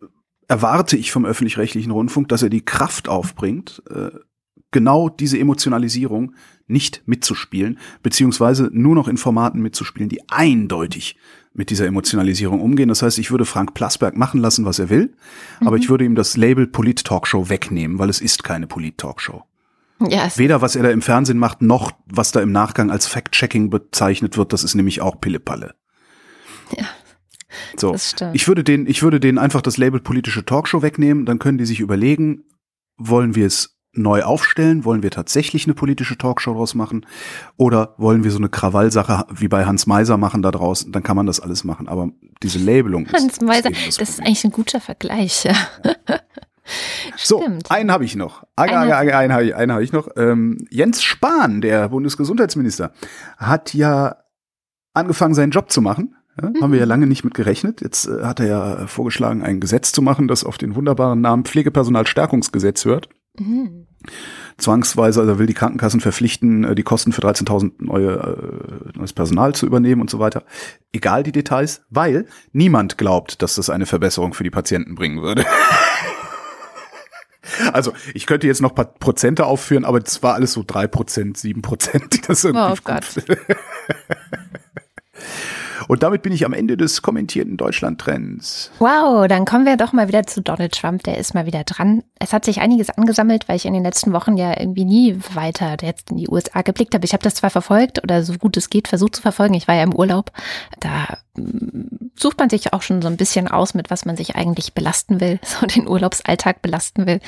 erwarte ich vom öffentlich-rechtlichen Rundfunk, dass er die Kraft aufbringt, äh, genau diese Emotionalisierung nicht mitzuspielen, beziehungsweise nur noch in Formaten mitzuspielen, die eindeutig mit dieser Emotionalisierung umgehen. Das heißt, ich würde Frank Plasberg machen lassen, was er will, mhm. aber ich würde ihm das Label Polit-Talkshow wegnehmen, weil es ist keine Polit-Talkshow. Ja, Weder was er da im Fernsehen macht, noch was da im Nachgang als Fact-Checking bezeichnet wird, das ist nämlich auch Pillepalle. Ja. So, ich würde den, ich würde den einfach das Label politische Talkshow wegnehmen, dann können die sich überlegen, wollen wir es neu aufstellen? Wollen wir tatsächlich eine politische Talkshow draus machen? Oder wollen wir so eine Krawallsache wie bei Hans Meiser machen da draußen? Dann kann man das alles machen. Aber diese Labelung. Hans Meiser, das, das ist eigentlich ein guter Vergleich. Ja. (laughs) so, einen habe ich noch. Aga, aga, aga, einen habe ich, einen hab ich noch. Ähm, Jens Spahn, der Bundesgesundheitsminister, hat ja angefangen, seinen Job zu machen. Ja, mhm. Haben wir ja lange nicht mit gerechnet. Jetzt äh, hat er ja vorgeschlagen, ein Gesetz zu machen, das auf den wunderbaren Namen Pflegepersonalstärkungsgesetz hört. Mhm. Zwangsweise, also will die Krankenkassen verpflichten, äh, die Kosten für 13.000 neue, äh, neues Personal zu übernehmen und so weiter. Egal die Details, weil niemand glaubt, dass das eine Verbesserung für die Patienten bringen würde. (laughs) Also ich könnte jetzt noch paar Prozente aufführen, aber das war alles so drei Prozent, sieben Prozent. Das irgendwie oh Gott. (laughs) Und damit bin ich am Ende des kommentierten Deutschland-Trends. Wow, dann kommen wir doch mal wieder zu Donald Trump. Der ist mal wieder dran. Es hat sich einiges angesammelt, weil ich in den letzten Wochen ja irgendwie nie weiter jetzt in die USA geblickt habe. Ich habe das zwar verfolgt oder so gut es geht versucht zu verfolgen. Ich war ja im Urlaub. Da sucht man sich auch schon so ein bisschen aus, mit was man sich eigentlich belasten will, (laughs) so den Urlaubsalltag belasten will.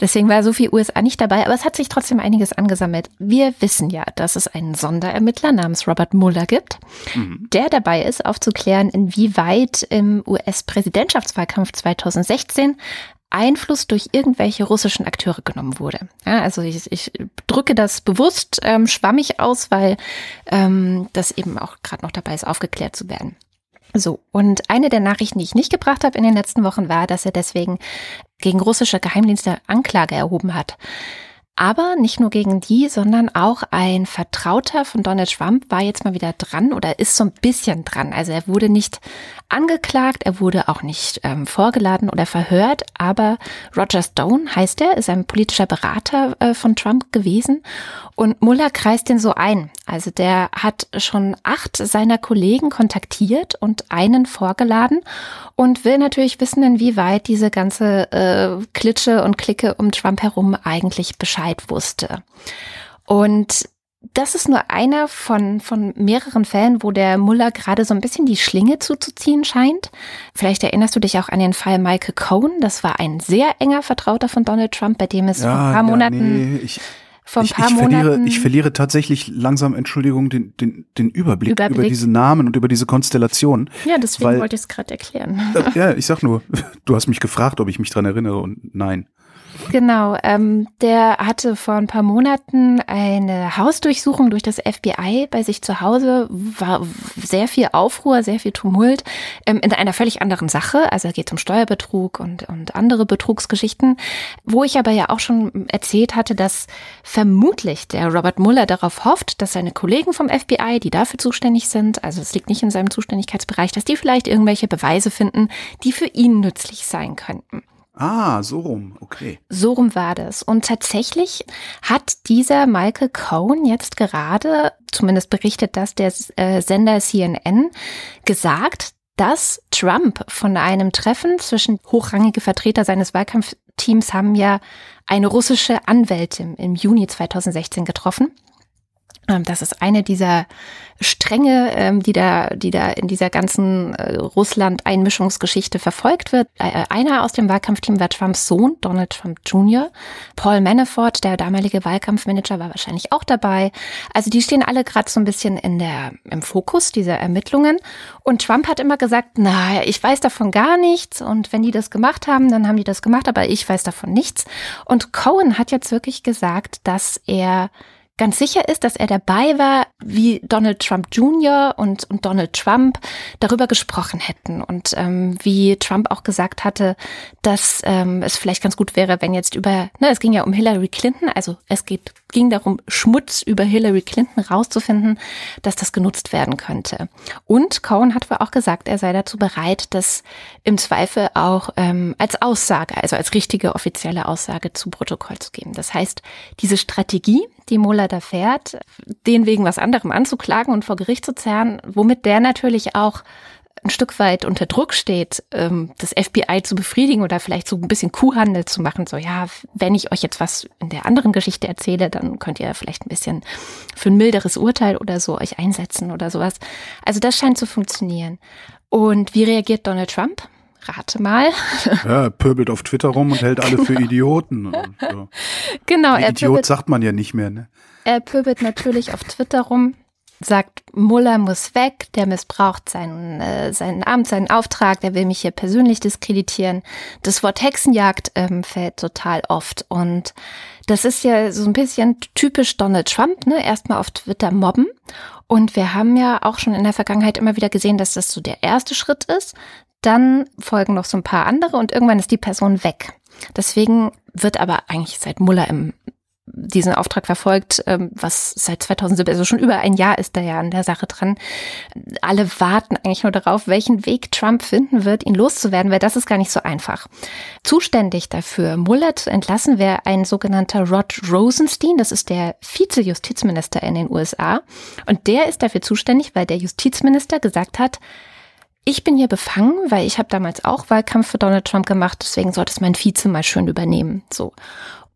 Deswegen war so viel USA nicht dabei, aber es hat sich trotzdem einiges angesammelt. Wir wissen ja, dass es einen Sonderermittler namens Robert Mueller gibt, mhm. der dabei ist, aufzuklären, inwieweit im US-Präsidentschaftswahlkampf 2016 Einfluss durch irgendwelche russischen Akteure genommen wurde. Ja, also ich, ich drücke das bewusst ähm, schwammig aus, weil ähm, das eben auch gerade noch dabei ist, aufgeklärt zu werden. So, und eine der Nachrichten, die ich nicht gebracht habe in den letzten Wochen, war, dass er deswegen gegen russische Geheimdienste Anklage erhoben hat. Aber nicht nur gegen die, sondern auch ein Vertrauter von Donald Trump war jetzt mal wieder dran oder ist so ein bisschen dran. Also er wurde nicht angeklagt, er wurde auch nicht ähm, vorgeladen oder verhört, aber Roger Stone heißt er, ist ein politischer Berater äh, von Trump gewesen und Muller kreist den so ein. Also der hat schon acht seiner Kollegen kontaktiert und einen vorgeladen und will natürlich wissen, inwieweit diese ganze äh, Klitsche und Clique um Trump herum eigentlich Bescheid wusste. Und das ist nur einer von, von mehreren Fällen, wo der Muller gerade so ein bisschen die Schlinge zuzuziehen scheint. Vielleicht erinnerst du dich auch an den Fall Michael Cohen. Das war ein sehr enger Vertrauter von Donald Trump, bei dem es ja, vor ein paar ja, Monaten. Nee, ich vor ein paar ich, ich Monaten. Verliere, ich verliere tatsächlich langsam, Entschuldigung, den, den, den Überblick, Überblick, über diese Namen und über diese Konstellation. Ja, deswegen weil, wollte ich es gerade erklären. Äh, ja, ich sag nur, (laughs) du hast mich gefragt, ob ich mich dran erinnere und nein. Genau, ähm, der hatte vor ein paar Monaten eine Hausdurchsuchung durch das FBI bei sich zu Hause, war sehr viel Aufruhr, sehr viel Tumult ähm, in einer völlig anderen Sache. Also geht um Steuerbetrug und, und andere Betrugsgeschichten, wo ich aber ja auch schon erzählt hatte, dass vermutlich der Robert Mueller darauf hofft, dass seine Kollegen vom FBI, die dafür zuständig sind, also es liegt nicht in seinem Zuständigkeitsbereich, dass die vielleicht irgendwelche Beweise finden, die für ihn nützlich sein könnten. Ah, so rum, okay. So rum war das. Und tatsächlich hat dieser Michael Cohen jetzt gerade, zumindest berichtet das der äh, Sender CNN, gesagt, dass Trump von einem Treffen zwischen hochrangige Vertreter seines Wahlkampfteams haben ja eine russische Anwältin im Juni 2016 getroffen das ist eine dieser Stränge, ähm, die da, die da in dieser ganzen äh, Russland-Einmischungsgeschichte verfolgt wird. Äh, einer aus dem Wahlkampfteam war Trumps Sohn, Donald Trump Jr. Paul Manafort, der damalige Wahlkampfmanager, war wahrscheinlich auch dabei. Also die stehen alle gerade so ein bisschen in der, im Fokus dieser Ermittlungen. Und Trump hat immer gesagt, na, ich weiß davon gar nichts. Und wenn die das gemacht haben, dann haben die das gemacht, aber ich weiß davon nichts. Und Cohen hat jetzt wirklich gesagt, dass er ganz sicher ist, dass er dabei war, wie Donald Trump Jr. und, und Donald Trump darüber gesprochen hätten und ähm, wie Trump auch gesagt hatte, dass ähm, es vielleicht ganz gut wäre, wenn jetzt über, ne, es ging ja um Hillary Clinton, also es geht, ging darum, Schmutz über Hillary Clinton rauszufinden, dass das genutzt werden könnte. Und Cohen hat wohl auch gesagt, er sei dazu bereit, das im Zweifel auch ähm, als Aussage, also als richtige offizielle Aussage zu Protokoll zu geben. Das heißt, diese Strategie, die Mueller da fährt, den wegen was anderem anzuklagen und vor Gericht zu zerren, womit der natürlich auch ein Stück weit unter Druck steht, ähm, das FBI zu befriedigen oder vielleicht so ein bisschen Kuhhandel zu machen. So, ja, wenn ich euch jetzt was in der anderen Geschichte erzähle, dann könnt ihr vielleicht ein bisschen für ein milderes Urteil oder so euch einsetzen oder sowas. Also das scheint zu funktionieren. Und wie reagiert Donald Trump? Rate mal. (laughs) Ja, er pöbelt auf Twitter rum und hält alle für Idioten. Und, ja. (laughs) Genau. Er Idiot pöbelt, sagt man ja nicht mehr, ne? Er pöbelt natürlich auf Twitter rum, sagt, Muller muss weg, der missbraucht seinen, äh, seinen Amt, seinen Auftrag, der will mich hier persönlich diskreditieren. Das Wort Hexenjagd ähm, fällt total oft und das ist ja so ein bisschen typisch Donald Trump, ne? Erstmal auf Twitter mobben. Und wir haben ja auch schon in der Vergangenheit immer wieder gesehen, dass das so der erste Schritt ist. Dann folgen noch so ein paar andere und irgendwann ist die Person weg. Deswegen wird aber eigentlich seit Muller im diesen Auftrag verfolgt, ähm, was seit 2007, also schon über ein Jahr ist er ja an der Sache dran. Alle warten eigentlich nur darauf, welchen Weg Trump finden wird, ihn loszuwerden, weil das ist gar nicht so einfach. Zuständig dafür, Mueller zu entlassen, wäre ein sogenannter Rod Rosenstein, das ist der Vize-Justizminister in den USA. Und der ist dafür zuständig, weil der Justizminister gesagt hat, ich bin hier befangen, weil ich habe damals auch Wahlkampf für Donald Trump gemacht, deswegen sollte es mein Vize mal schön übernehmen. So.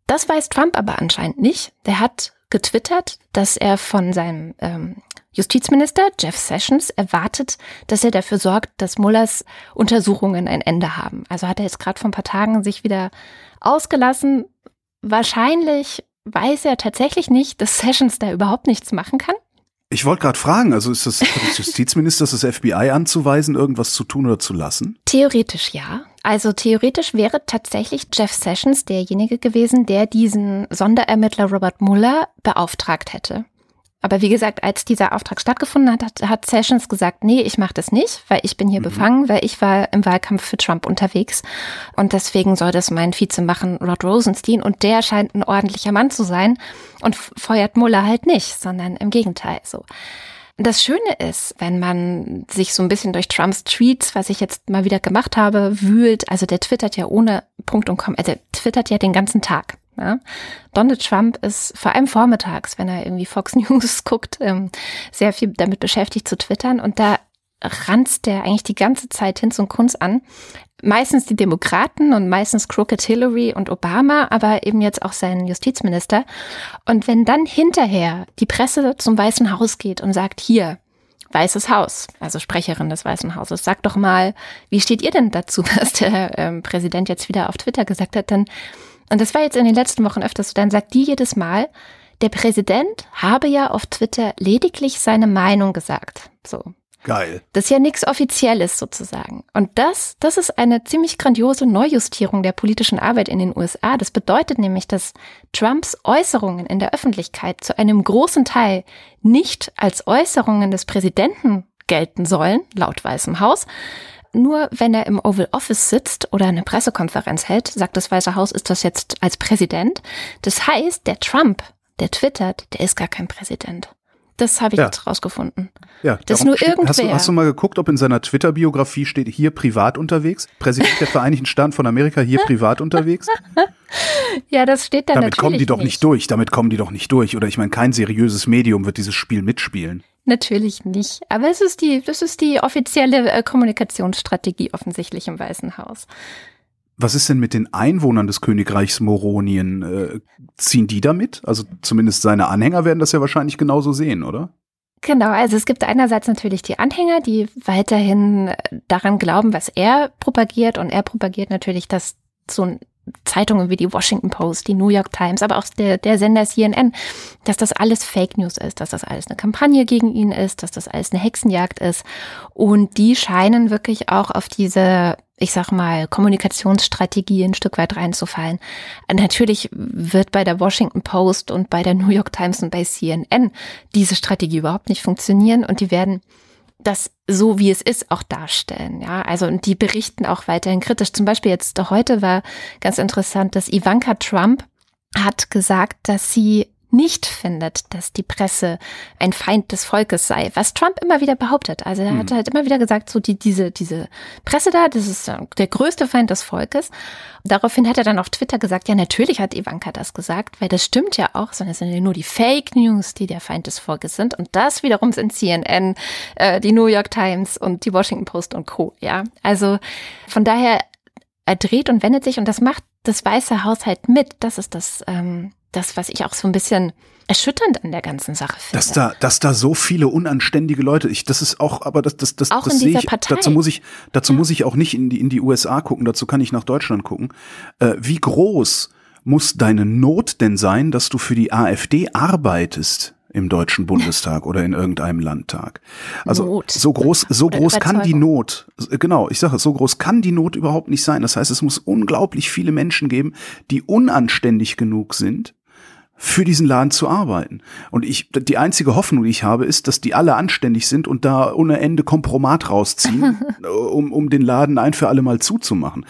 Das weiß Trump aber anscheinend nicht. Der hat getwittert, dass er von seinem ähm, Justizminister Jeff Sessions erwartet, dass er dafür sorgt, dass Mullers Untersuchungen ein Ende haben. Also hat er jetzt gerade vor ein paar Tagen sich wieder ausgelassen. Wahrscheinlich weiß er tatsächlich nicht, dass Sessions da überhaupt nichts machen kann. Ich wollte gerade fragen, also ist das des Justizministers das FBI anzuweisen, irgendwas zu tun oder zu lassen? Theoretisch ja. Also theoretisch wäre tatsächlich Jeff Sessions derjenige gewesen, der diesen Sonderermittler Robert Mueller beauftragt hätte. Aber wie gesagt, als dieser Auftrag stattgefunden hat, hat, hat Sessions gesagt, nee, ich mache das nicht, weil ich bin hier mhm. befangen, weil ich war im Wahlkampf für Trump unterwegs und deswegen soll das mein Vize machen, Rod Rosenstein und der scheint ein ordentlicher Mann zu sein und feuert Muller halt nicht, sondern im Gegenteil so. Das Schöne ist, wenn man sich so ein bisschen durch Trumps Tweets, was ich jetzt mal wieder gemacht habe, wühlt, also der twittert ja ohne Punkt und Komma, also der twittert ja den ganzen Tag. Ja? Donald Trump ist vor allem vormittags, wenn er irgendwie Fox (laughs) News guckt, ähm, sehr viel damit beschäftigt zu twittern und da ranzt der eigentlich die ganze Zeit Hinz und Kunz an. Meistens die Demokraten und meistens Crooked Hillary und Obama, aber eben jetzt auch sein Justizminister. Und wenn dann hinterher die Presse zum Weißen Haus geht und sagt, hier, Weißes Haus, also Sprecherin des Weißen Hauses, sagt doch mal, wie steht ihr denn dazu, (laughs) was der ähm, Präsident jetzt wieder auf Twitter gesagt hat? Dann und das war jetzt in den letzten Wochen öfters so, dann sagt die jedes Mal, der Präsident habe ja auf Twitter lediglich seine Meinung gesagt. So. Geil. Das ist ja nichts Offizielles sozusagen. Und das, das ist eine ziemlich grandiose Neujustierung der politischen Arbeit in den USA. Das bedeutet nämlich, dass Trumps Äußerungen in der Öffentlichkeit zu einem großen Teil nicht als Äußerungen des Präsidenten gelten sollen, laut Weißem Haus, nur wenn er im Oval Office sitzt oder eine Pressekonferenz hält, sagt das Weiße Haus, ist das jetzt als Präsident. Das heißt, der Trump, der twittert, der ist gar kein Präsident. Das habe ich ja. jetzt rausgefunden. Ja, das nur irgendwer. Hast du, hast du mal geguckt, ob in seiner Twitter-Biografie steht, hier privat unterwegs? Präsident der Vereinigten Staaten von Amerika, hier privat unterwegs? (laughs) ja, das steht da Damit kommen die doch nicht. nicht durch. Damit kommen die doch nicht durch. Oder ich meine, kein seriöses Medium wird dieses Spiel mitspielen. Natürlich nicht. Aber es ist die, das ist die offizielle äh, Kommunikationsstrategie offensichtlich im Weißen Haus. Was ist denn mit den Einwohnern des Königreichs Moronien? Äh, ziehen die damit? Also zumindest seine Anhänger werden das ja wahrscheinlich genauso sehen, oder? Genau, also es gibt einerseits natürlich die Anhänger, die weiterhin äh, daran glauben, was er propagiert. Und er propagiert natürlich, dass so Zeitungen wie die Washington Post, die New York Times, aber auch der, der Sender CNN, dass das alles Fake News ist, dass das alles eine Kampagne gegen ihn ist, dass das alles eine Hexenjagd ist. Und die scheinen wirklich auch auf diese ich sag mal, Kommunikationsstrategie ein Stück weit reinzufallen. Natürlich wird bei der Washington Post und bei der New York Times und bei CNN diese Strategie überhaupt nicht funktionieren und die werden das so wie es ist auch darstellen. Ja, also und die berichten auch weiterhin kritisch. Zum Beispiel jetzt heute war ganz interessant, dass Ivanka Trump hat gesagt, dass sie nicht findet, dass die Presse ein Feind des Volkes sei, was Trump immer wieder behauptet. Also er hm. hat halt immer wieder gesagt, so die, diese, diese Presse da, das ist der größte Feind des Volkes. Daraufhin hat er dann auf Twitter gesagt, ja, natürlich hat Ivanka das gesagt, weil das stimmt ja auch, sondern es sind ja nur die Fake News, die der Feind des Volkes sind. Und das wiederum sind CNN, äh, die New York Times und die Washington Post und Co. Ja, also von daher, er dreht und wendet sich und das macht das Weiße Haus halt mit. Das ist das, ähm, das, was ich auch so ein bisschen erschütternd an der ganzen Sache finde. Dass da, dass da so viele unanständige Leute, ich, das ist auch, aber das, das, das, auch das sehe ich, Partei. dazu muss ich, dazu ja. muss ich auch nicht in die, in die USA gucken, dazu kann ich nach Deutschland gucken. Äh, wie groß muss deine Not denn sein, dass du für die AfD arbeitest? im Deutschen Bundestag oder in irgendeinem Landtag. Also Not. so groß, so oder groß kann die Not, genau, ich sage, so groß kann die Not überhaupt nicht sein. Das heißt, es muss unglaublich viele Menschen geben, die unanständig genug sind, für diesen Laden zu arbeiten. Und ich, die einzige Hoffnung, die ich habe, ist, dass die alle anständig sind und da ohne Ende Kompromat rausziehen, (laughs) um, um den Laden ein für alle Mal zuzumachen.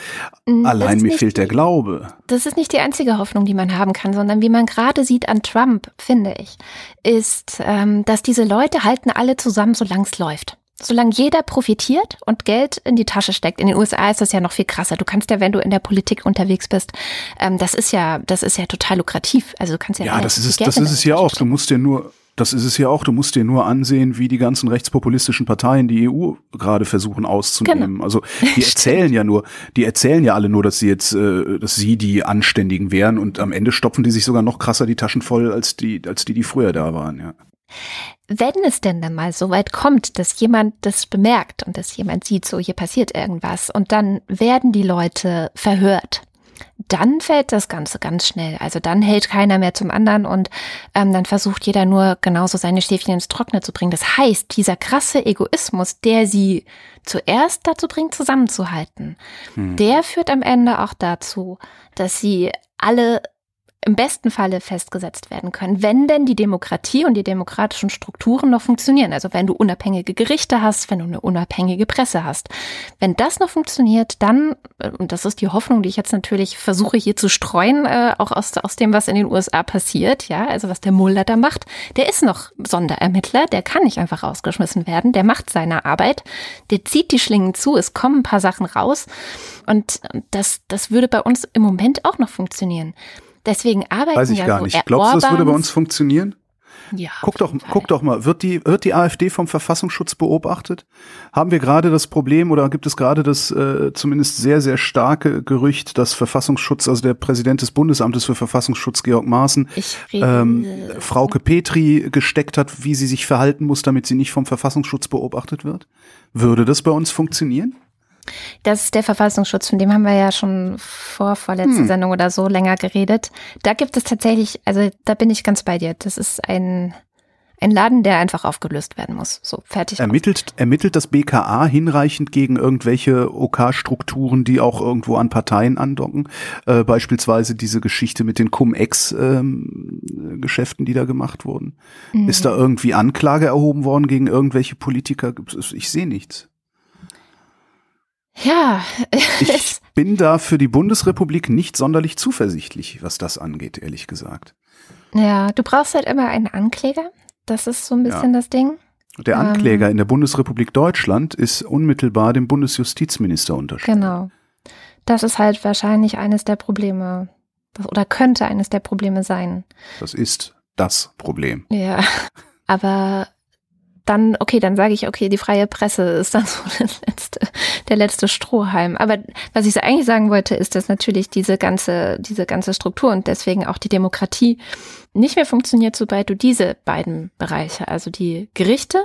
Mm, Allein mir fehlt der Glaube. Das ist nicht die einzige Hoffnung, die man haben kann, sondern wie man gerade sieht an Trump, finde ich, ist, ähm, dass diese Leute halten alle zusammen, solange es läuft solange jeder profitiert und Geld in die Tasche steckt. In den USA ist das ja noch viel krasser. Du kannst ja, wenn du in der Politik unterwegs bist, ähm, das ist ja, das ist ja total lukrativ. Also du kannst ja. Ja, das ist es, das ist es ja auch. Du musst dir nur, das ist es ja auch. Du musst dir nur ansehen, wie die ganzen rechtspopulistischen Parteien die EU gerade versuchen auszunehmen. Genau. Also (laughs) die erzählen ja nur, die erzählen ja alle nur, dass sie jetzt, äh, dass sie die Anständigen wären und am Ende stopfen die sich sogar noch krasser die Taschen voll als die, als die, die früher da waren. Ja. Wenn es denn dann mal so weit kommt, dass jemand das bemerkt und dass jemand sieht, so hier passiert irgendwas und dann werden die Leute verhört, dann fällt das Ganze ganz schnell. Also dann hält keiner mehr zum anderen und ähm, dann versucht jeder nur genauso seine Stäbchen ins Trockene zu bringen. Das heißt, dieser krasse Egoismus, der sie zuerst dazu bringt, zusammenzuhalten, hm. der führt am Ende auch dazu, dass sie alle im besten Falle festgesetzt werden können, wenn denn die Demokratie und die demokratischen Strukturen noch funktionieren. Also wenn du unabhängige Gerichte hast, wenn du eine unabhängige Presse hast. Wenn das noch funktioniert, dann, äh, und das ist die Hoffnung, die ich jetzt natürlich versuche hier zu streuen, äh, auch aus, aus dem, was in den USA passiert, ja, also was der Mulder da macht, der ist noch Sonderermittler, der kann nicht einfach rausgeschmissen werden, der macht seine Arbeit, der zieht die Schlingen zu, es kommen ein paar Sachen raus und das, das würde bei uns im Moment auch noch funktionieren. Deswegen arbeiten Weiß ich ja gar so nicht. Glaubst du, das würde bei uns funktionieren? Ja. Guck doch, guck doch mal, wird die, wird die AfD vom Verfassungsschutz beobachtet? Haben wir gerade das Problem oder gibt es gerade das äh, zumindest sehr, sehr starke Gerücht, dass Verfassungsschutz, also der Präsident des Bundesamtes für Verfassungsschutz, Georg Maaßen, ähm, Frauke Petri gesteckt hat, wie sie sich verhalten muss, damit sie nicht vom Verfassungsschutz beobachtet wird? Würde das bei uns funktionieren? Das ist der Verfassungsschutz, von dem haben wir ja schon vor vorletzter hm. Sendung oder so länger geredet. Da gibt es tatsächlich, also da bin ich ganz bei dir. Das ist ein, ein Laden, der einfach aufgelöst werden muss. So, fertig. Ermittelt, ermittelt das BKA hinreichend gegen irgendwelche OK-Strukturen, die auch irgendwo an Parteien andocken? Äh, beispielsweise diese Geschichte mit den Cum-Ex-Geschäften, ähm, die da gemacht wurden. Mhm. Ist da irgendwie Anklage erhoben worden gegen irgendwelche Politiker? Ich sehe nichts. Ja. (laughs) ich bin da für die Bundesrepublik nicht sonderlich zuversichtlich, was das angeht, ehrlich gesagt. Ja, du brauchst halt immer einen Ankläger. Das ist so ein bisschen ja. das Ding. Der Ankläger ähm, in der Bundesrepublik Deutschland ist unmittelbar dem Bundesjustizminister unterstellt. Genau. Das ist halt wahrscheinlich eines der Probleme. Das, oder könnte eines der Probleme sein. Das ist das Problem. Ja. (laughs) Aber dann, okay, dann sage ich, okay, die freie Presse ist dann (laughs) so das letzte, der letzte Strohhalm. Aber was ich eigentlich sagen wollte, ist, dass natürlich diese ganze, diese ganze Struktur und deswegen auch die Demokratie nicht mehr funktioniert, sobald du diese beiden Bereiche, also die Gerichte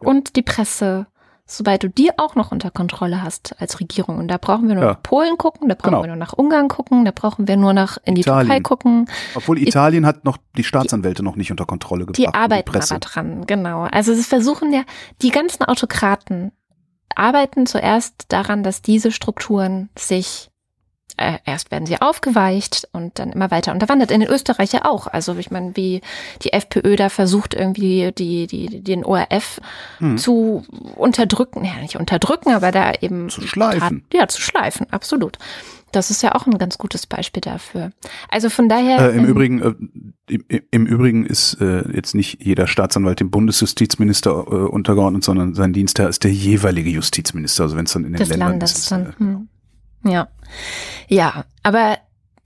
und die Presse sobald du die auch noch unter Kontrolle hast als Regierung. Und da brauchen wir nur ja. nach Polen gucken, da brauchen genau. wir nur nach Ungarn gucken, da brauchen wir nur nach in die Italien. Türkei gucken. Obwohl Italien I hat noch die Staatsanwälte noch nicht unter Kontrolle gebracht. Die arbeiten die aber dran, genau. Also sie versuchen ja, die ganzen Autokraten arbeiten zuerst daran, dass diese Strukturen sich äh, erst werden sie aufgeweicht und dann immer weiter unterwandert. In den Österreich ja auch. Also ich meine, wie die FPÖ da versucht irgendwie die, die, den ORF hm. zu unterdrücken, ja nicht unterdrücken, aber da eben zu schleifen. ja, zu schleifen, absolut. Das ist ja auch ein ganz gutes Beispiel dafür. Also von daher. Äh, Im ähm, Übrigen, äh, im, im, Übrigen ist äh, jetzt nicht jeder Staatsanwalt dem Bundesjustizminister äh, untergeordnet, sondern sein Dienstherr ist der jeweilige Justizminister. Also wenn es dann in den Ländern Landes ist. Dann, äh, hm. Ja. Ja, aber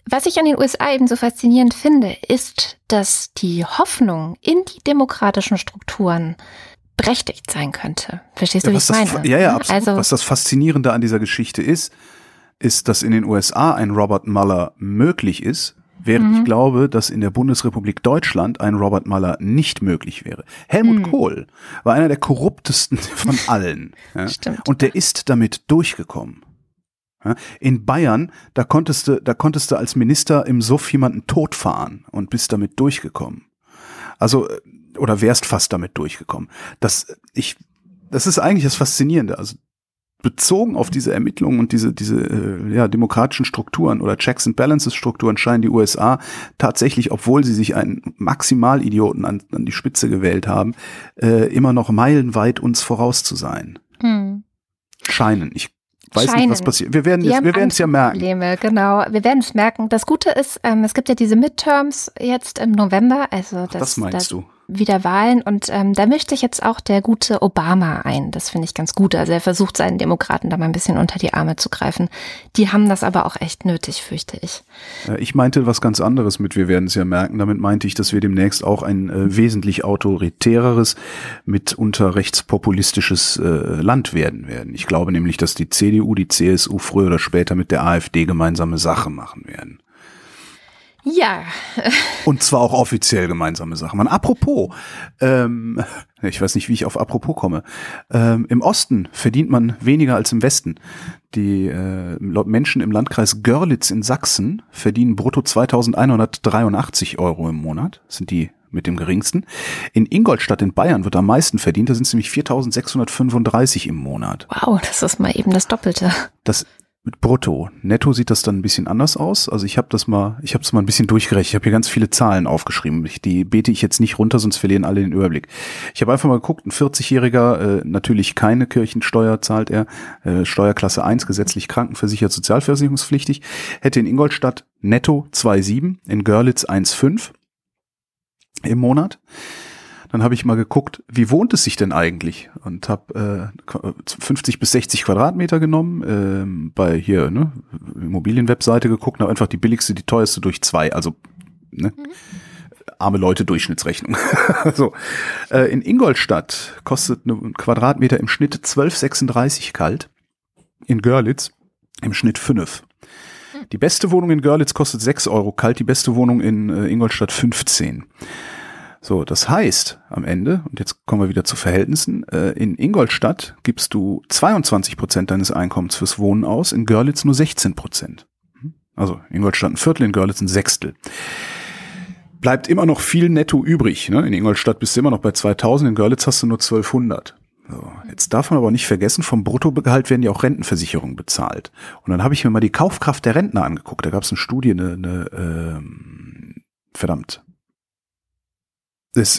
was ich an den USA eben so faszinierend finde, ist, dass die Hoffnung in die demokratischen Strukturen berechtigt sein könnte. Verstehst du, ja, wie ich das, meine? Ja, ja, absolut. Also, was das Faszinierende an dieser Geschichte ist, ist, dass in den USA ein Robert Mueller möglich ist, während mhm. ich glaube, dass in der Bundesrepublik Deutschland ein Robert Mueller nicht möglich wäre. Helmut mhm. Kohl war einer der korruptesten (laughs) von allen. Ja? Stimmt. Und der ist damit durchgekommen. In Bayern, da konntest du, da konntest du als Minister im Suff jemanden totfahren und bist damit durchgekommen. Also, äh, oder wärst fast damit durchgekommen. Das, ich, das ist eigentlich das Faszinierende. Also, bezogen auf diese Ermittlungen und diese, diese äh, ja, demokratischen Strukturen oder Checks and Balances Strukturen scheinen die USA tatsächlich, obwohl sie sich einen Maximalidioten an, an die Spitze gewählt haben, äh, immer noch meilenweit uns voraus zu sein. Hm. Scheinen. Ich weiß Scheinen. nicht, was passiert. Wir werden es wir werden es ja merken. Probleme, genau. Wir werden es merken. Das Gute ist, ähm, es gibt ja diese Midterms jetzt im November. Also das, Ach, das meinst das, du? Wieder Wahlen und ähm, da mischt sich jetzt auch der gute Obama ein. Das finde ich ganz gut. Also er versucht seinen Demokraten da mal ein bisschen unter die Arme zu greifen. Die haben das aber auch echt nötig, fürchte ich. Ich meinte was ganz anderes mit, wir werden es ja merken. Damit meinte ich, dass wir demnächst auch ein äh, wesentlich autoritäreres, mitunter rechtspopulistisches äh, Land werden werden. Ich glaube nämlich, dass die CDU, die CSU früher oder später mit der AfD gemeinsame Sache machen werden. Ja. Und zwar auch offiziell gemeinsame Sachen. Man, apropos, ähm, ich weiß nicht, wie ich auf apropos komme. Ähm, Im Osten verdient man weniger als im Westen. Die äh, Menschen im Landkreis Görlitz in Sachsen verdienen brutto 2183 Euro im Monat. Das sind die mit dem geringsten. In Ingolstadt in Bayern wird am meisten verdient. Da sind es nämlich 4635 im Monat. Wow, das ist mal eben das Doppelte. Das mit Brutto. Netto sieht das dann ein bisschen anders aus. Also ich habe das mal, ich habe es mal ein bisschen durchgerechnet. Ich habe hier ganz viele Zahlen aufgeschrieben. Ich, die bete ich jetzt nicht runter, sonst verlieren alle den Überblick. Ich habe einfach mal geguckt, ein 40-Jähriger, äh, natürlich keine Kirchensteuer zahlt er, äh, Steuerklasse 1, gesetzlich krankenversichert, sozialversicherungspflichtig, hätte in Ingolstadt netto 2,7, in Görlitz 1,5 im Monat. Dann habe ich mal geguckt, wie wohnt es sich denn eigentlich? Und habe äh, 50 bis 60 Quadratmeter genommen, äh, bei hier ne, Immobilienwebseite geguckt, habe einfach die billigste, die teuerste durch zwei, also ne, mhm. arme Leute Durchschnittsrechnung. (laughs) so äh, in Ingolstadt kostet ein Quadratmeter im Schnitt 12,36 kalt, in Görlitz im Schnitt 5. Hm. Die beste Wohnung in Görlitz kostet 6 Euro kalt, die beste Wohnung in äh, Ingolstadt 15. So, das heißt am Ende, und jetzt kommen wir wieder zu Verhältnissen, äh, in Ingolstadt gibst du 22 Prozent deines Einkommens fürs Wohnen aus, in Görlitz nur 16 Prozent. Also Ingolstadt ein Viertel, in Görlitz ein Sechstel. Bleibt immer noch viel netto übrig. Ne? In Ingolstadt bist du immer noch bei 2000, in Görlitz hast du nur 1200. So, jetzt darf man aber nicht vergessen, vom Bruttogehalt werden ja auch Rentenversicherungen bezahlt. Und dann habe ich mir mal die Kaufkraft der Rentner angeguckt. Da gab es eine Studie, eine, eine ähm, verdammt,